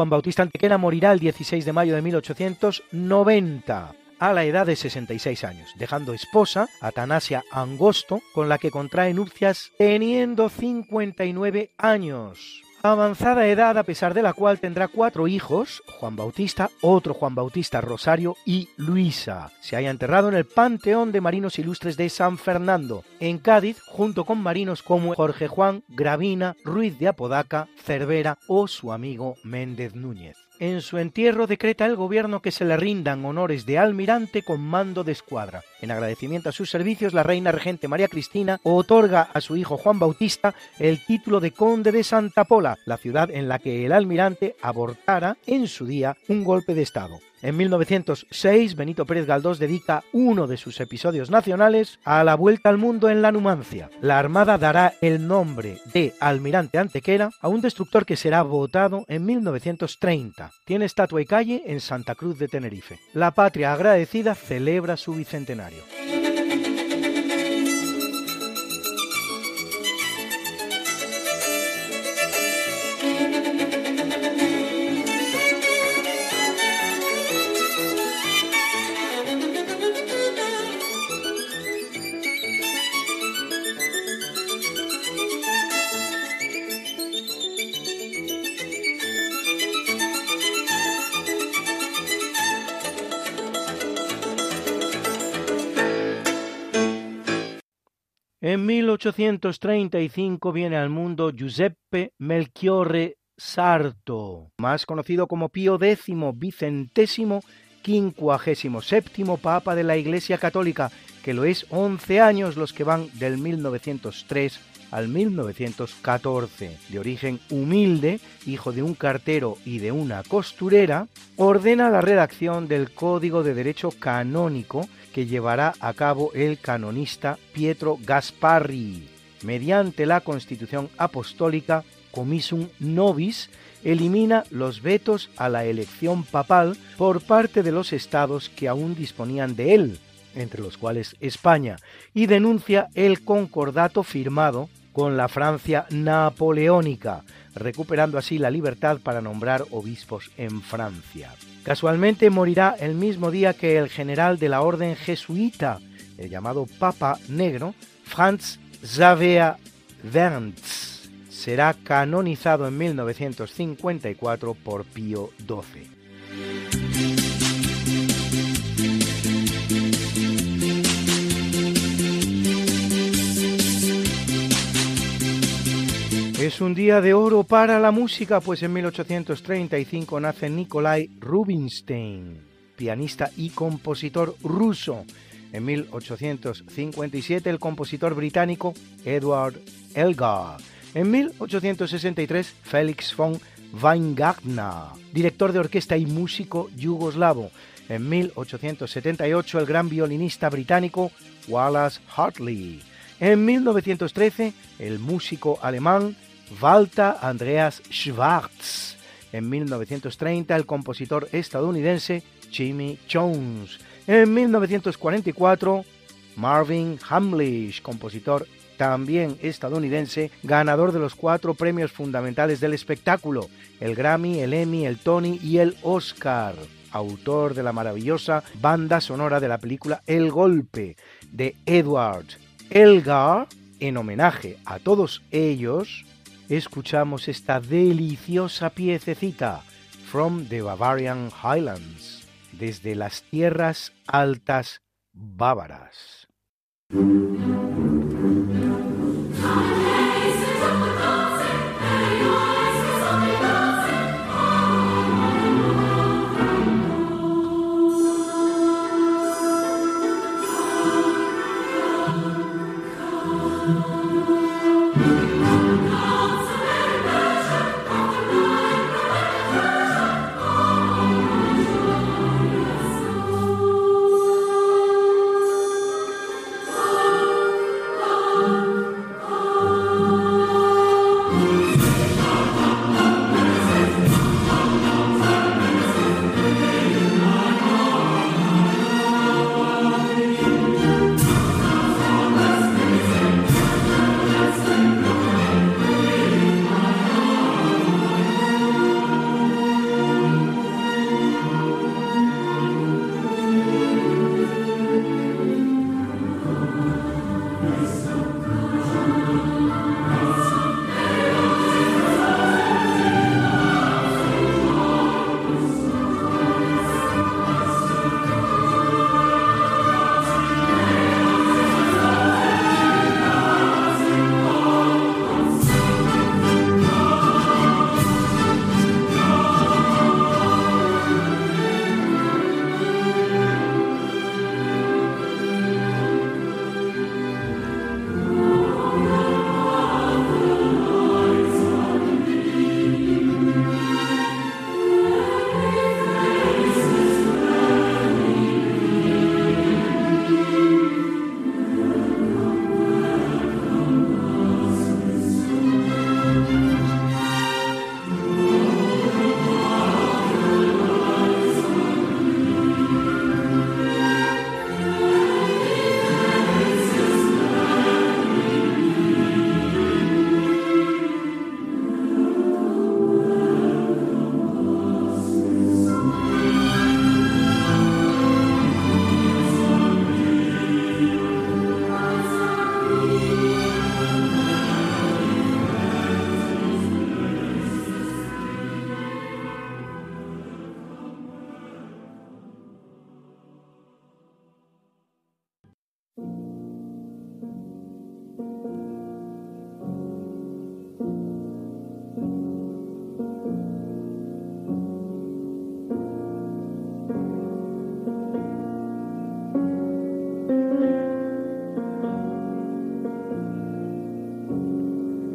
Juan Bautista Antequera morirá el 16 de mayo de 1890 a la edad de 66 años, dejando esposa a Tanasia Angosto, con la que contrae nupcias teniendo 59 años avanzada edad a pesar de la cual tendrá cuatro hijos, Juan Bautista, otro Juan Bautista Rosario y Luisa. Se haya enterrado en el Panteón de Marinos Ilustres de San Fernando, en Cádiz, junto con marinos como Jorge Juan Gravina, Ruiz de Apodaca, Cervera o su amigo Méndez Núñez. En su entierro decreta el gobierno que se le rindan honores de almirante con mando de escuadra. En agradecimiento a sus servicios, la reina regente María Cristina otorga a su hijo Juan Bautista el título de conde de Santa Pola, la ciudad en la que el almirante abortara en su día un golpe de Estado. En 1906, Benito Pérez Galdós dedica uno de sus episodios nacionales a la vuelta al mundo en la Numancia. La Armada dará el nombre de Almirante Antequera a un destructor que será votado en 1930. Tiene estatua y calle en Santa Cruz de Tenerife. La patria agradecida celebra su bicentenario. En 1835 viene al mundo Giuseppe Melchiorre Sarto, más conocido como Pío X, vicentésimo, quincuagésimo séptimo Papa de la Iglesia Católica, que lo es 11 años los que van del 1903 al 1914. De origen humilde, hijo de un cartero y de una costurera, ordena la redacción del Código de Derecho Canónico que llevará a cabo el canonista Pietro Gasparri. Mediante la Constitución Apostólica Comisum Nobis, elimina los vetos a la elección papal por parte de los estados que aún disponían de él, entre los cuales España, y denuncia el concordato firmado con la Francia napoleónica, recuperando así la libertad para nombrar obispos en Francia. Casualmente morirá el mismo día que el general de la orden jesuita, el llamado Papa Negro, Franz Xaver Wernz. Será canonizado en 1954 por Pío XII. Es un día de oro para la música, pues en 1835 nace Nikolai Rubinstein, pianista y compositor ruso. En 1857 el compositor británico Edward Elgar. En 1863 Felix von Weingartner, director de orquesta y músico yugoslavo. En 1878 el gran violinista británico Wallace Hartley. En 1913 el músico alemán Walter Andreas Schwartz. En 1930 el compositor estadounidense Jimmy Jones. En 1944 Marvin Hamlish, compositor también estadounidense, ganador de los cuatro premios fundamentales del espectáculo, el Grammy, el Emmy, el Tony y el Oscar, autor de la maravillosa banda sonora de la película El Golpe de Edward Elgar. En homenaje a todos ellos, escuchamos esta deliciosa piececita From the Bavarian Highlands, desde las tierras altas bávaras.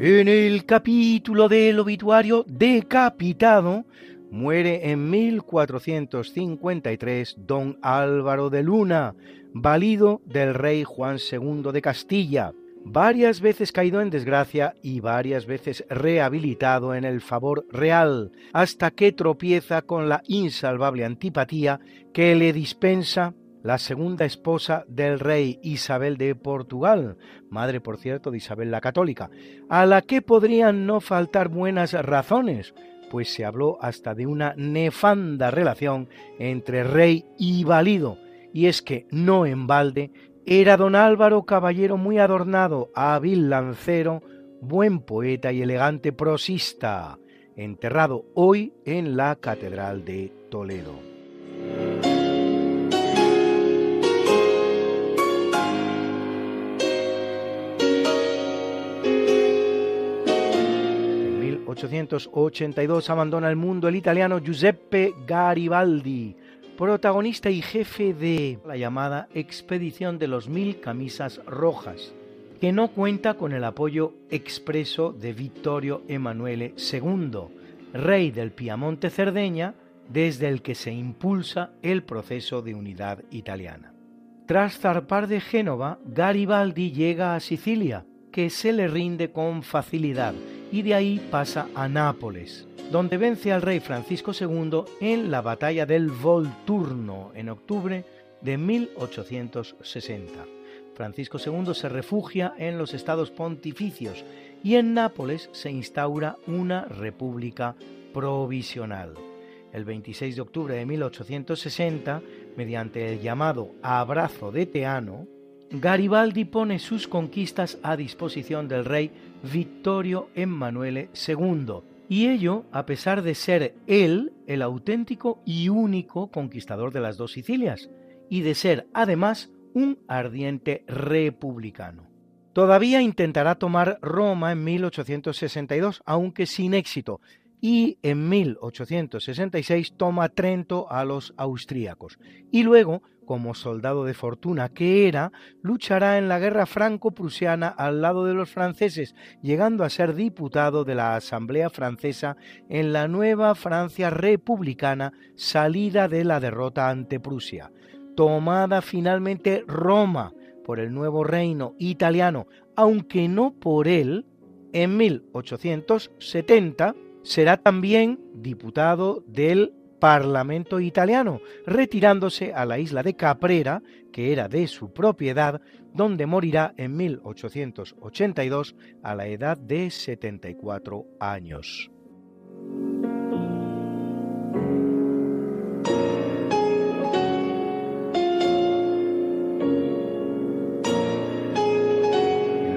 En el capítulo del obituario decapitado, muere en 1453 don Álvaro de Luna, valido del rey Juan II de Castilla, varias veces caído en desgracia y varias veces rehabilitado en el favor real, hasta que tropieza con la insalvable antipatía que le dispensa la segunda esposa del rey Isabel de Portugal, madre por cierto de Isabel la Católica, a la que podrían no faltar buenas razones, pues se habló hasta de una nefanda relación entre rey y valido, y es que no en balde era don Álvaro caballero muy adornado, hábil lancero, buen poeta y elegante prosista, enterrado hoy en la Catedral de Toledo. 1882 abandona el mundo el italiano Giuseppe Garibaldi, protagonista y jefe de la llamada Expedición de los Mil Camisas Rojas, que no cuenta con el apoyo expreso de Vittorio Emanuele II, rey del Piamonte Cerdeña, desde el que se impulsa el proceso de unidad italiana. Tras zarpar de Génova, Garibaldi llega a Sicilia, que se le rinde con facilidad y de ahí pasa a Nápoles, donde vence al rey Francisco II en la batalla del Volturno en octubre de 1860. Francisco II se refugia en los estados pontificios y en Nápoles se instaura una república provisional. El 26 de octubre de 1860, mediante el llamado Abrazo de Teano, Garibaldi pone sus conquistas a disposición del rey Vittorio Emanuele II, y ello a pesar de ser él el auténtico y único conquistador de las dos Sicilias, y de ser además un ardiente republicano. Todavía intentará tomar Roma en 1862, aunque sin éxito, y en 1866 toma Trento a los austríacos. Y luego, como soldado de fortuna que era, luchará en la guerra franco-prusiana al lado de los franceses, llegando a ser diputado de la Asamblea Francesa en la nueva Francia republicana salida de la derrota ante Prusia. Tomada finalmente Roma por el nuevo reino italiano, aunque no por él, en 1870 será también diputado del Parlamento italiano, retirándose a la isla de Caprera, que era de su propiedad, donde morirá en 1882 a la edad de 74 años.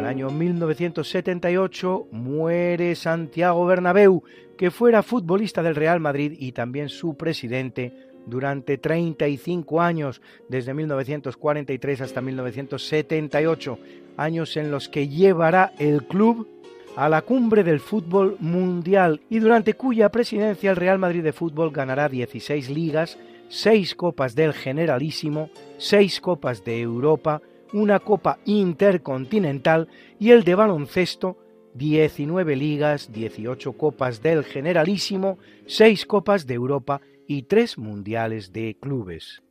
año 1978 muere Santiago Bernabéu, que fuera futbolista del Real Madrid y también su presidente durante 35 años, desde 1943 hasta 1978, años en los que llevará el club a la cumbre del fútbol mundial y durante cuya presidencia el Real Madrid de fútbol ganará 16 ligas, 6 copas del Generalísimo, 6 copas de Europa, una Copa Intercontinental y el de baloncesto 19 ligas, 18 copas del Generalísimo, 6 copas de Europa y 3 mundiales de clubes.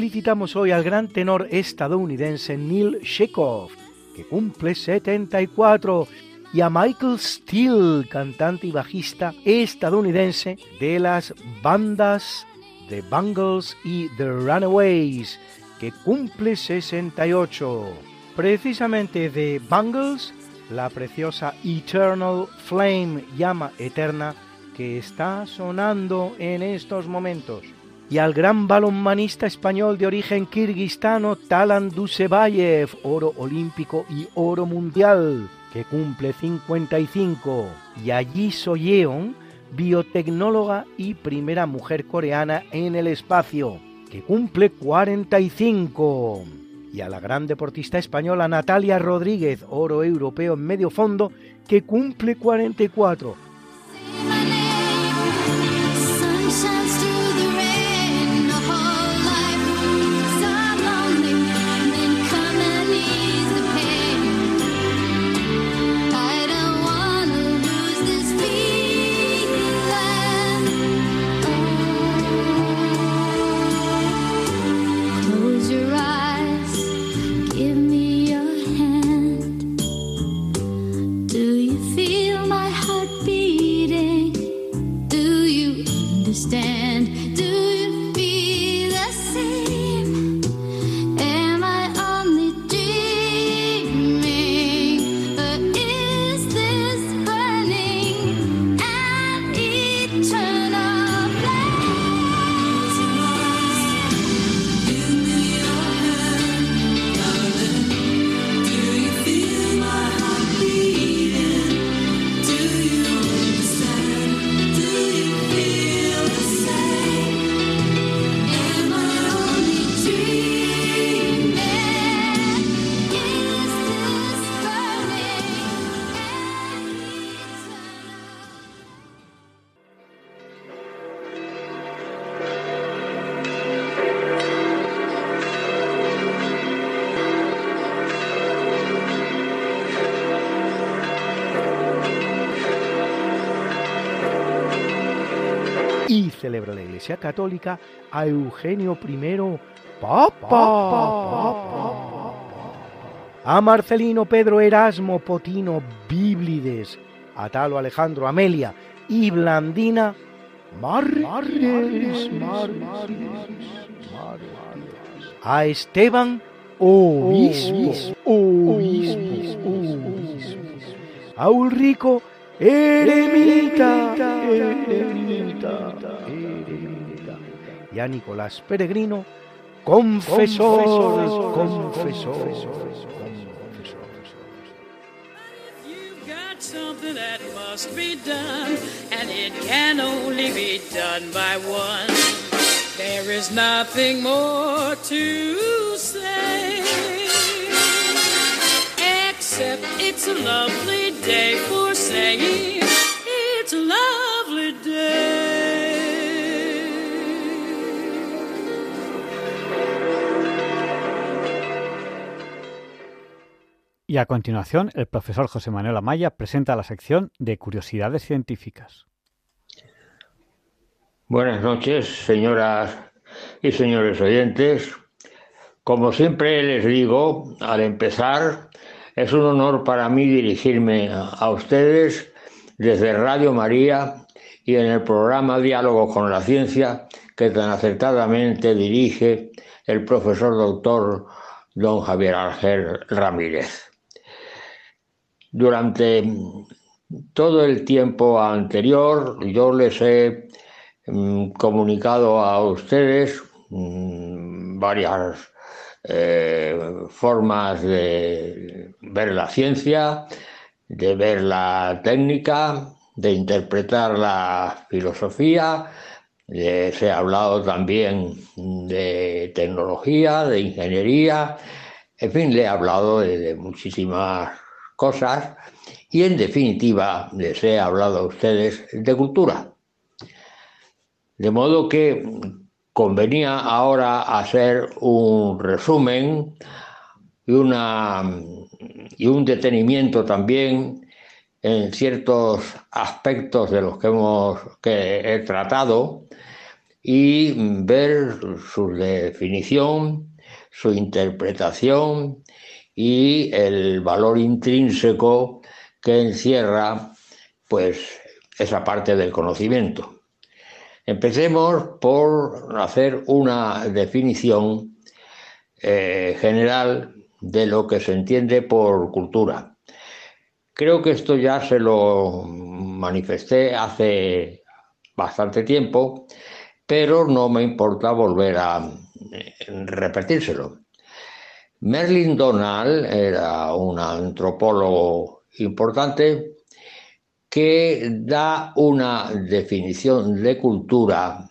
Felicitamos hoy al gran tenor estadounidense Neil Chekhov, que cumple 74, y a Michael Steele, cantante y bajista estadounidense de las bandas The Bungles y The Runaways, que cumple 68. Precisamente de Bungles, la preciosa Eternal Flame, llama eterna, que está sonando en estos momentos y al gran balonmanista español de origen kirguistano Talan Dusebayev, oro olímpico y oro mundial, que cumple 55, y a Ji Soyeon, biotecnóloga y primera mujer coreana en el espacio, que cumple 45. Y a la gran deportista española Natalia Rodríguez, oro europeo en medio fondo, que cumple 44 Iglesia Católica a Eugenio I Papa. A Marcelino, Pedro, Erasmo, Potino, Bíblides, Atalo, Alejandro, Amelia y Blandina, mártires, A Esteban, obispo, A Ulrico, eremita, eremita. Y a Nicolás Peregrino, confesor, confesor. something that must be done, and it can only be done by one. There is nothing more to say, except it's a lovely day for saying it's a Y a continuación, el profesor José Manuel Amaya presenta la sección de Curiosidades Científicas. Buenas noches, señoras y señores oyentes. Como siempre les digo, al empezar, es un honor para mí dirigirme a ustedes desde Radio María y en el programa Diálogo con la Ciencia que tan acertadamente dirige el profesor doctor don Javier Ángel Ramírez. Durante todo el tiempo anterior yo les he mm, comunicado a ustedes mm, varias eh, formas de ver la ciencia, de ver la técnica, de interpretar la filosofía. Les he hablado también de tecnología, de ingeniería, en fin, le he hablado de muchísimas cosas y en definitiva les he hablado a ustedes de cultura. De modo que convenía ahora hacer un resumen y, una, y un detenimiento también en ciertos aspectos de los que hemos que he tratado y ver su definición, su interpretación y el valor intrínseco que encierra pues esa parte del conocimiento. Empecemos por hacer una definición eh, general de lo que se entiende por cultura. Creo que esto ya se lo manifesté hace bastante tiempo, pero no me importa volver a eh, repetírselo. Merlin Donald era un antropólogo importante que da una definición de cultura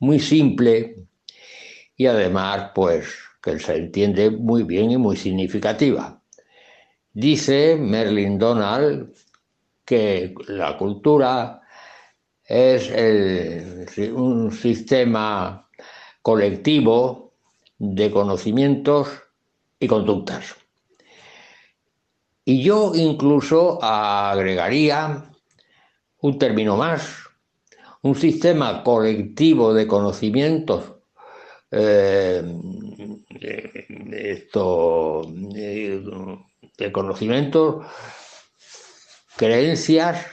muy simple y además pues que se entiende muy bien y muy significativa. Dice Merlin Donald que la cultura es un sistema colectivo de conocimientos y conductas. Y yo incluso agregaría un término más, un sistema colectivo de conocimientos, eh, esto, de conocimientos, creencias,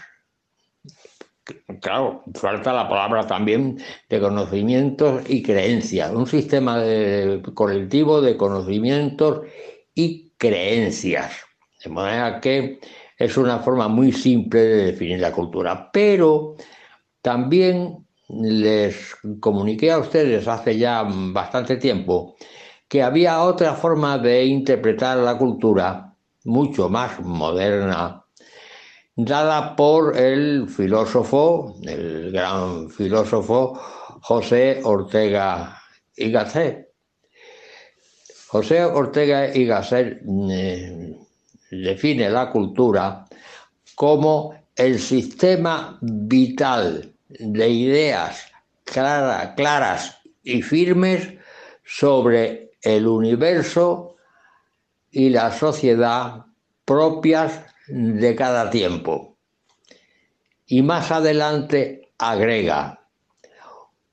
claro, falta la palabra también de conocimientos y creencias, un sistema colectivo de conocimientos y creencias. De manera que es una forma muy simple de definir la cultura. Pero también les comuniqué a ustedes hace ya bastante tiempo que había otra forma de interpretar la cultura mucho más moderna dada por el filósofo, el gran filósofo José Ortega y Gasset. José Ortega y Gasset eh, define la cultura como el sistema vital de ideas claras y firmes sobre el universo y la sociedad propias de cada tiempo. Y más adelante agrega,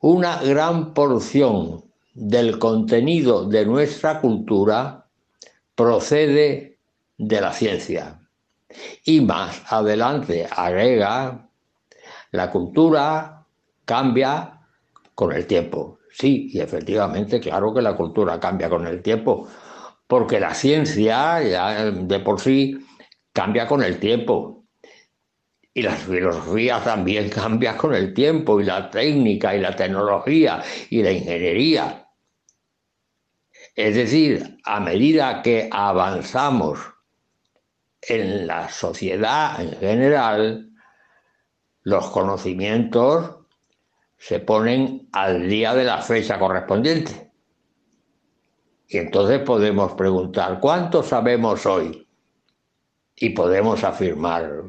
una gran porción del contenido de nuestra cultura procede de la ciencia. Y más adelante agrega, la cultura cambia con el tiempo. Sí, y efectivamente, claro que la cultura cambia con el tiempo, porque la ciencia ya de por sí cambia con el tiempo. Y la filosofía también cambia con el tiempo, y la técnica, y la tecnología, y la ingeniería. Es decir, a medida que avanzamos en la sociedad en general, los conocimientos se ponen al día de la fecha correspondiente. Y entonces podemos preguntar, ¿cuánto sabemos hoy? Y podemos afirmar,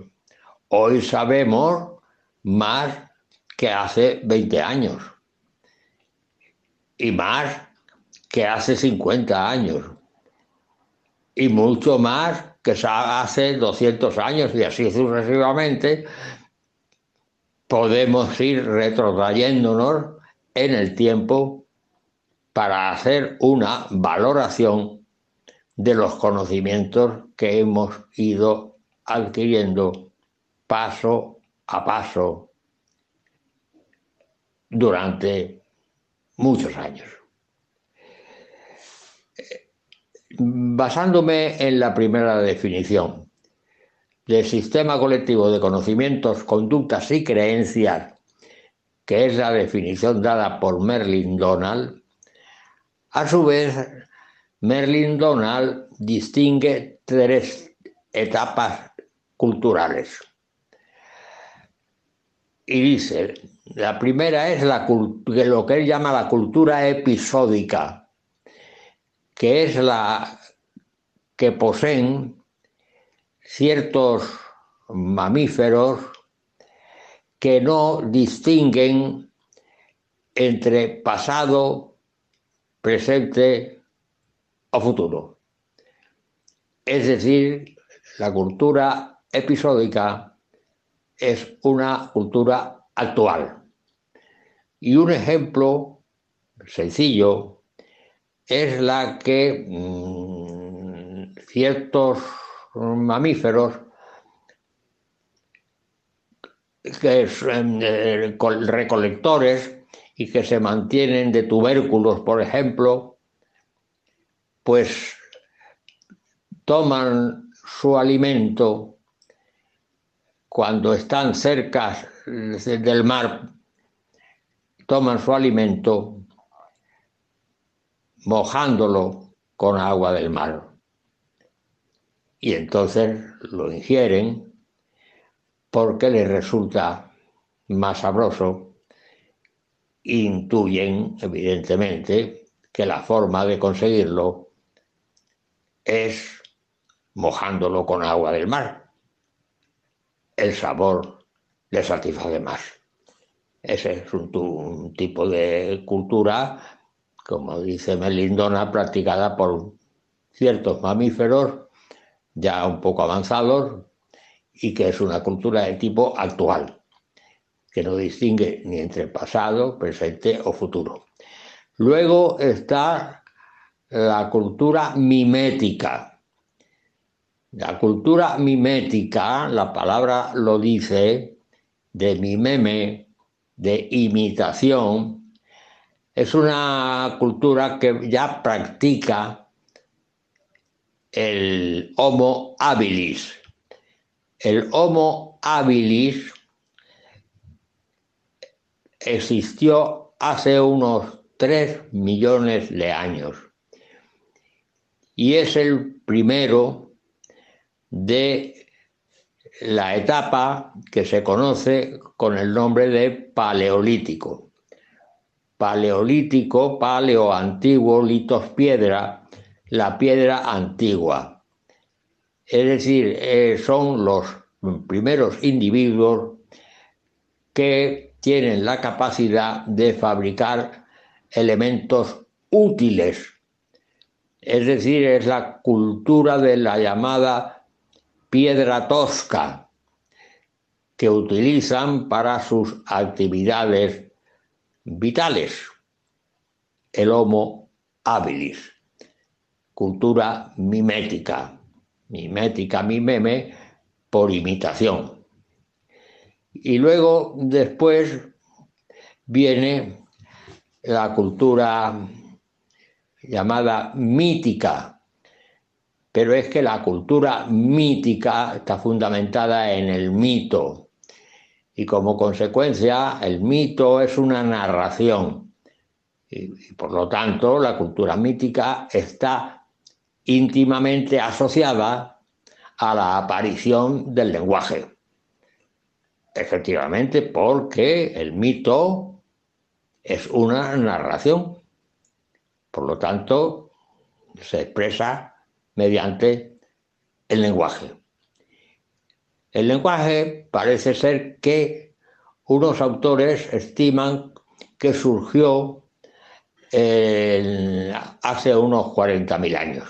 hoy sabemos más que hace 20 años y más que hace 50 años y mucho más que hace 200 años y así sucesivamente, podemos ir retrotrayéndonos en el tiempo para hacer una valoración de los conocimientos que hemos ido adquiriendo paso a paso durante muchos años. Basándome en la primera definición del sistema colectivo de conocimientos, conductas y creencias, que es la definición dada por Merlin Donald, a su vez, Merlin Donald distingue tres etapas culturales. Y dice, la primera es la, lo que él llama la cultura episódica, que es la que poseen ciertos mamíferos que no distinguen entre pasado, presente o futuro. Es decir, la cultura episódica es una cultura actual. Y un ejemplo sencillo es la que mm, ciertos mamíferos que son eh, recolectores y que se mantienen de tubérculos, por ejemplo, pues toman su alimento cuando están cerca del mar, toman su alimento mojándolo con agua del mar. Y entonces lo ingieren porque les resulta más sabroso. Intuyen, evidentemente, que la forma de conseguirlo es mojándolo con agua del mar. El sabor les satisface más. Ese es un tipo de cultura como dice Melindona, practicada por ciertos mamíferos ya un poco avanzados y que es una cultura de tipo actual, que no distingue ni entre pasado, presente o futuro. Luego está la cultura mimética. La cultura mimética, la palabra lo dice, de mimeme, de imitación, es una cultura que ya practica el Homo habilis. El Homo habilis existió hace unos 3 millones de años y es el primero de la etapa que se conoce con el nombre de Paleolítico paleolítico, paleo antiguo, litos piedra, la piedra antigua. Es decir, eh, son los primeros individuos que tienen la capacidad de fabricar elementos útiles. Es decir, es la cultura de la llamada piedra tosca que utilizan para sus actividades vitales. El Homo habilis, cultura mimética, mimética, mimeme, por imitación. Y luego, después, viene la cultura llamada mítica, pero es que la cultura mítica está fundamentada en el mito y como consecuencia el mito es una narración y, y por lo tanto la cultura mítica está íntimamente asociada a la aparición del lenguaje. Efectivamente, porque el mito es una narración. Por lo tanto, se expresa mediante el lenguaje. El lenguaje parece ser que unos autores estiman que surgió eh, hace unos 40.000 años.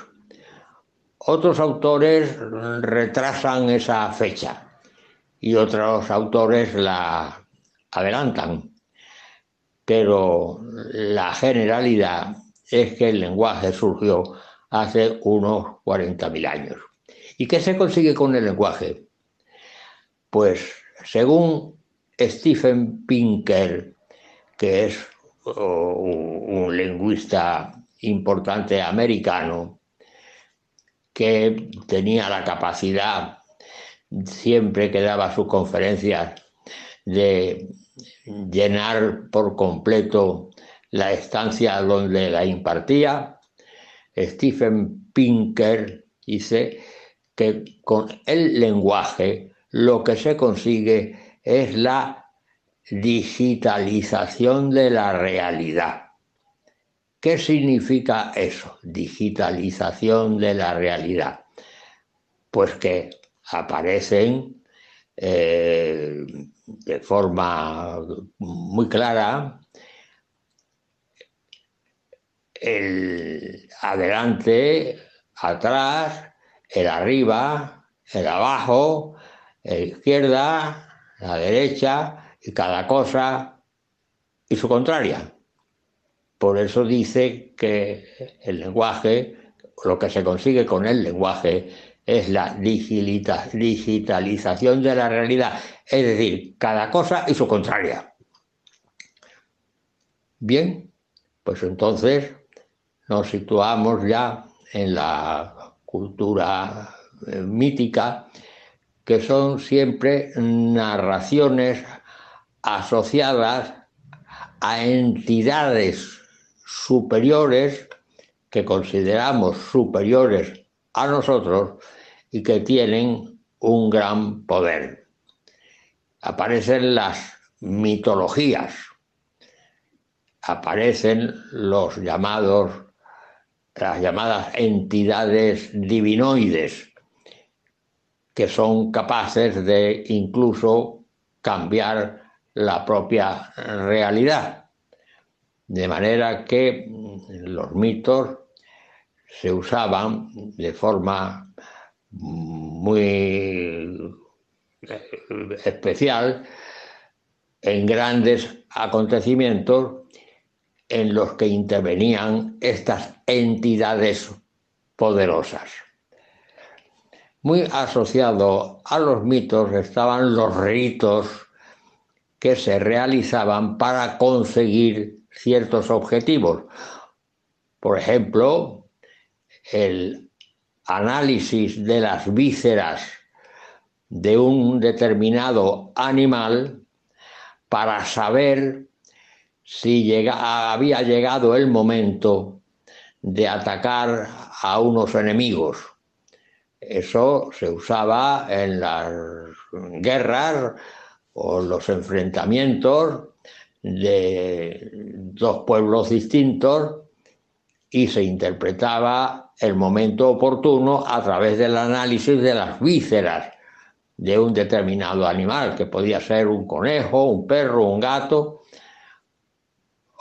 Otros autores retrasan esa fecha y otros autores la adelantan. Pero la generalidad es que el lenguaje surgió hace unos 40.000 años. ¿Y qué se consigue con el lenguaje? Pues según Stephen Pinker, que es un lingüista importante americano, que tenía la capacidad, siempre que daba sus conferencias, de llenar por completo la estancia donde la impartía. Stephen Pinker dice que con el lenguaje lo que se consigue es la digitalización de la realidad. ¿Qué significa eso? Digitalización de la realidad. Pues que aparecen eh, de forma muy clara el adelante, atrás, el arriba, el abajo, la izquierda, la derecha y cada cosa y su contraria. Por eso dice que el lenguaje, lo que se consigue con el lenguaje es la digitalización de la realidad, es decir, cada cosa y su contraria. Bien, pues entonces nos situamos ya en la cultura eh, mítica, que son siempre narraciones asociadas a entidades superiores que consideramos superiores a nosotros y que tienen un gran poder. Aparecen las mitologías, aparecen los llamados, las llamadas entidades divinoides, que son capaces de incluso cambiar la propia realidad. De manera que los mitos se usaban de forma muy especial en grandes acontecimientos en los que intervenían estas entidades poderosas. Muy asociado a los mitos estaban los ritos que se realizaban para conseguir ciertos objetivos. Por ejemplo, el análisis de las vísceras de un determinado animal para saber si había llegado el momento de atacar a unos enemigos. Eso se usaba en las guerras o los enfrentamientos de dos pueblos distintos y se interpretaba el momento oportuno a través del análisis de las vísceras de un determinado animal, que podía ser un conejo, un perro, un gato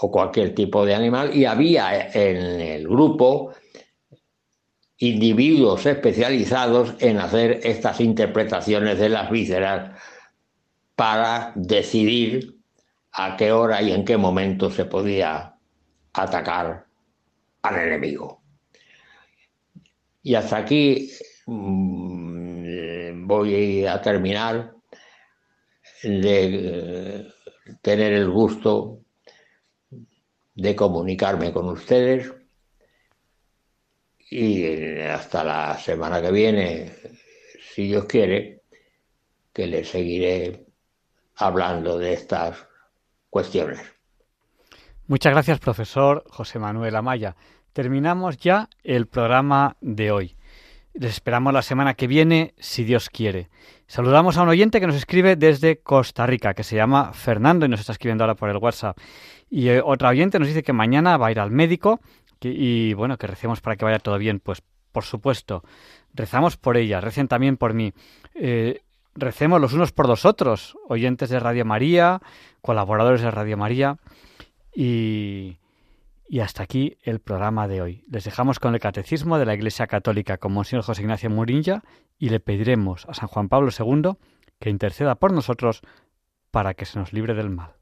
o cualquier tipo de animal, y había en el grupo individuos especializados en hacer estas interpretaciones de las vísceras para decidir a qué hora y en qué momento se podía atacar al enemigo. Y hasta aquí mm, voy a terminar de eh, tener el gusto de comunicarme con ustedes y hasta la semana que viene, si Dios quiere, que les seguiré hablando de estas cuestiones. Muchas gracias, profesor José Manuel Amaya. Terminamos ya el programa de hoy. Les esperamos la semana que viene, si Dios quiere. Saludamos a un oyente que nos escribe desde Costa Rica, que se llama Fernando y nos está escribiendo ahora por el WhatsApp. Y eh, otra oyente nos dice que mañana va a ir al médico y bueno, que recemos para que vaya todo bien. Pues por supuesto, rezamos por ella, recen también por mí. Eh, recemos los unos por los otros, oyentes de Radio María, colaboradores de Radio María. Y, y hasta aquí el programa de hoy. Les dejamos con el Catecismo de la Iglesia Católica con Monseñor José Ignacio Murilla y le pediremos a San Juan Pablo II que interceda por nosotros para que se nos libre del mal.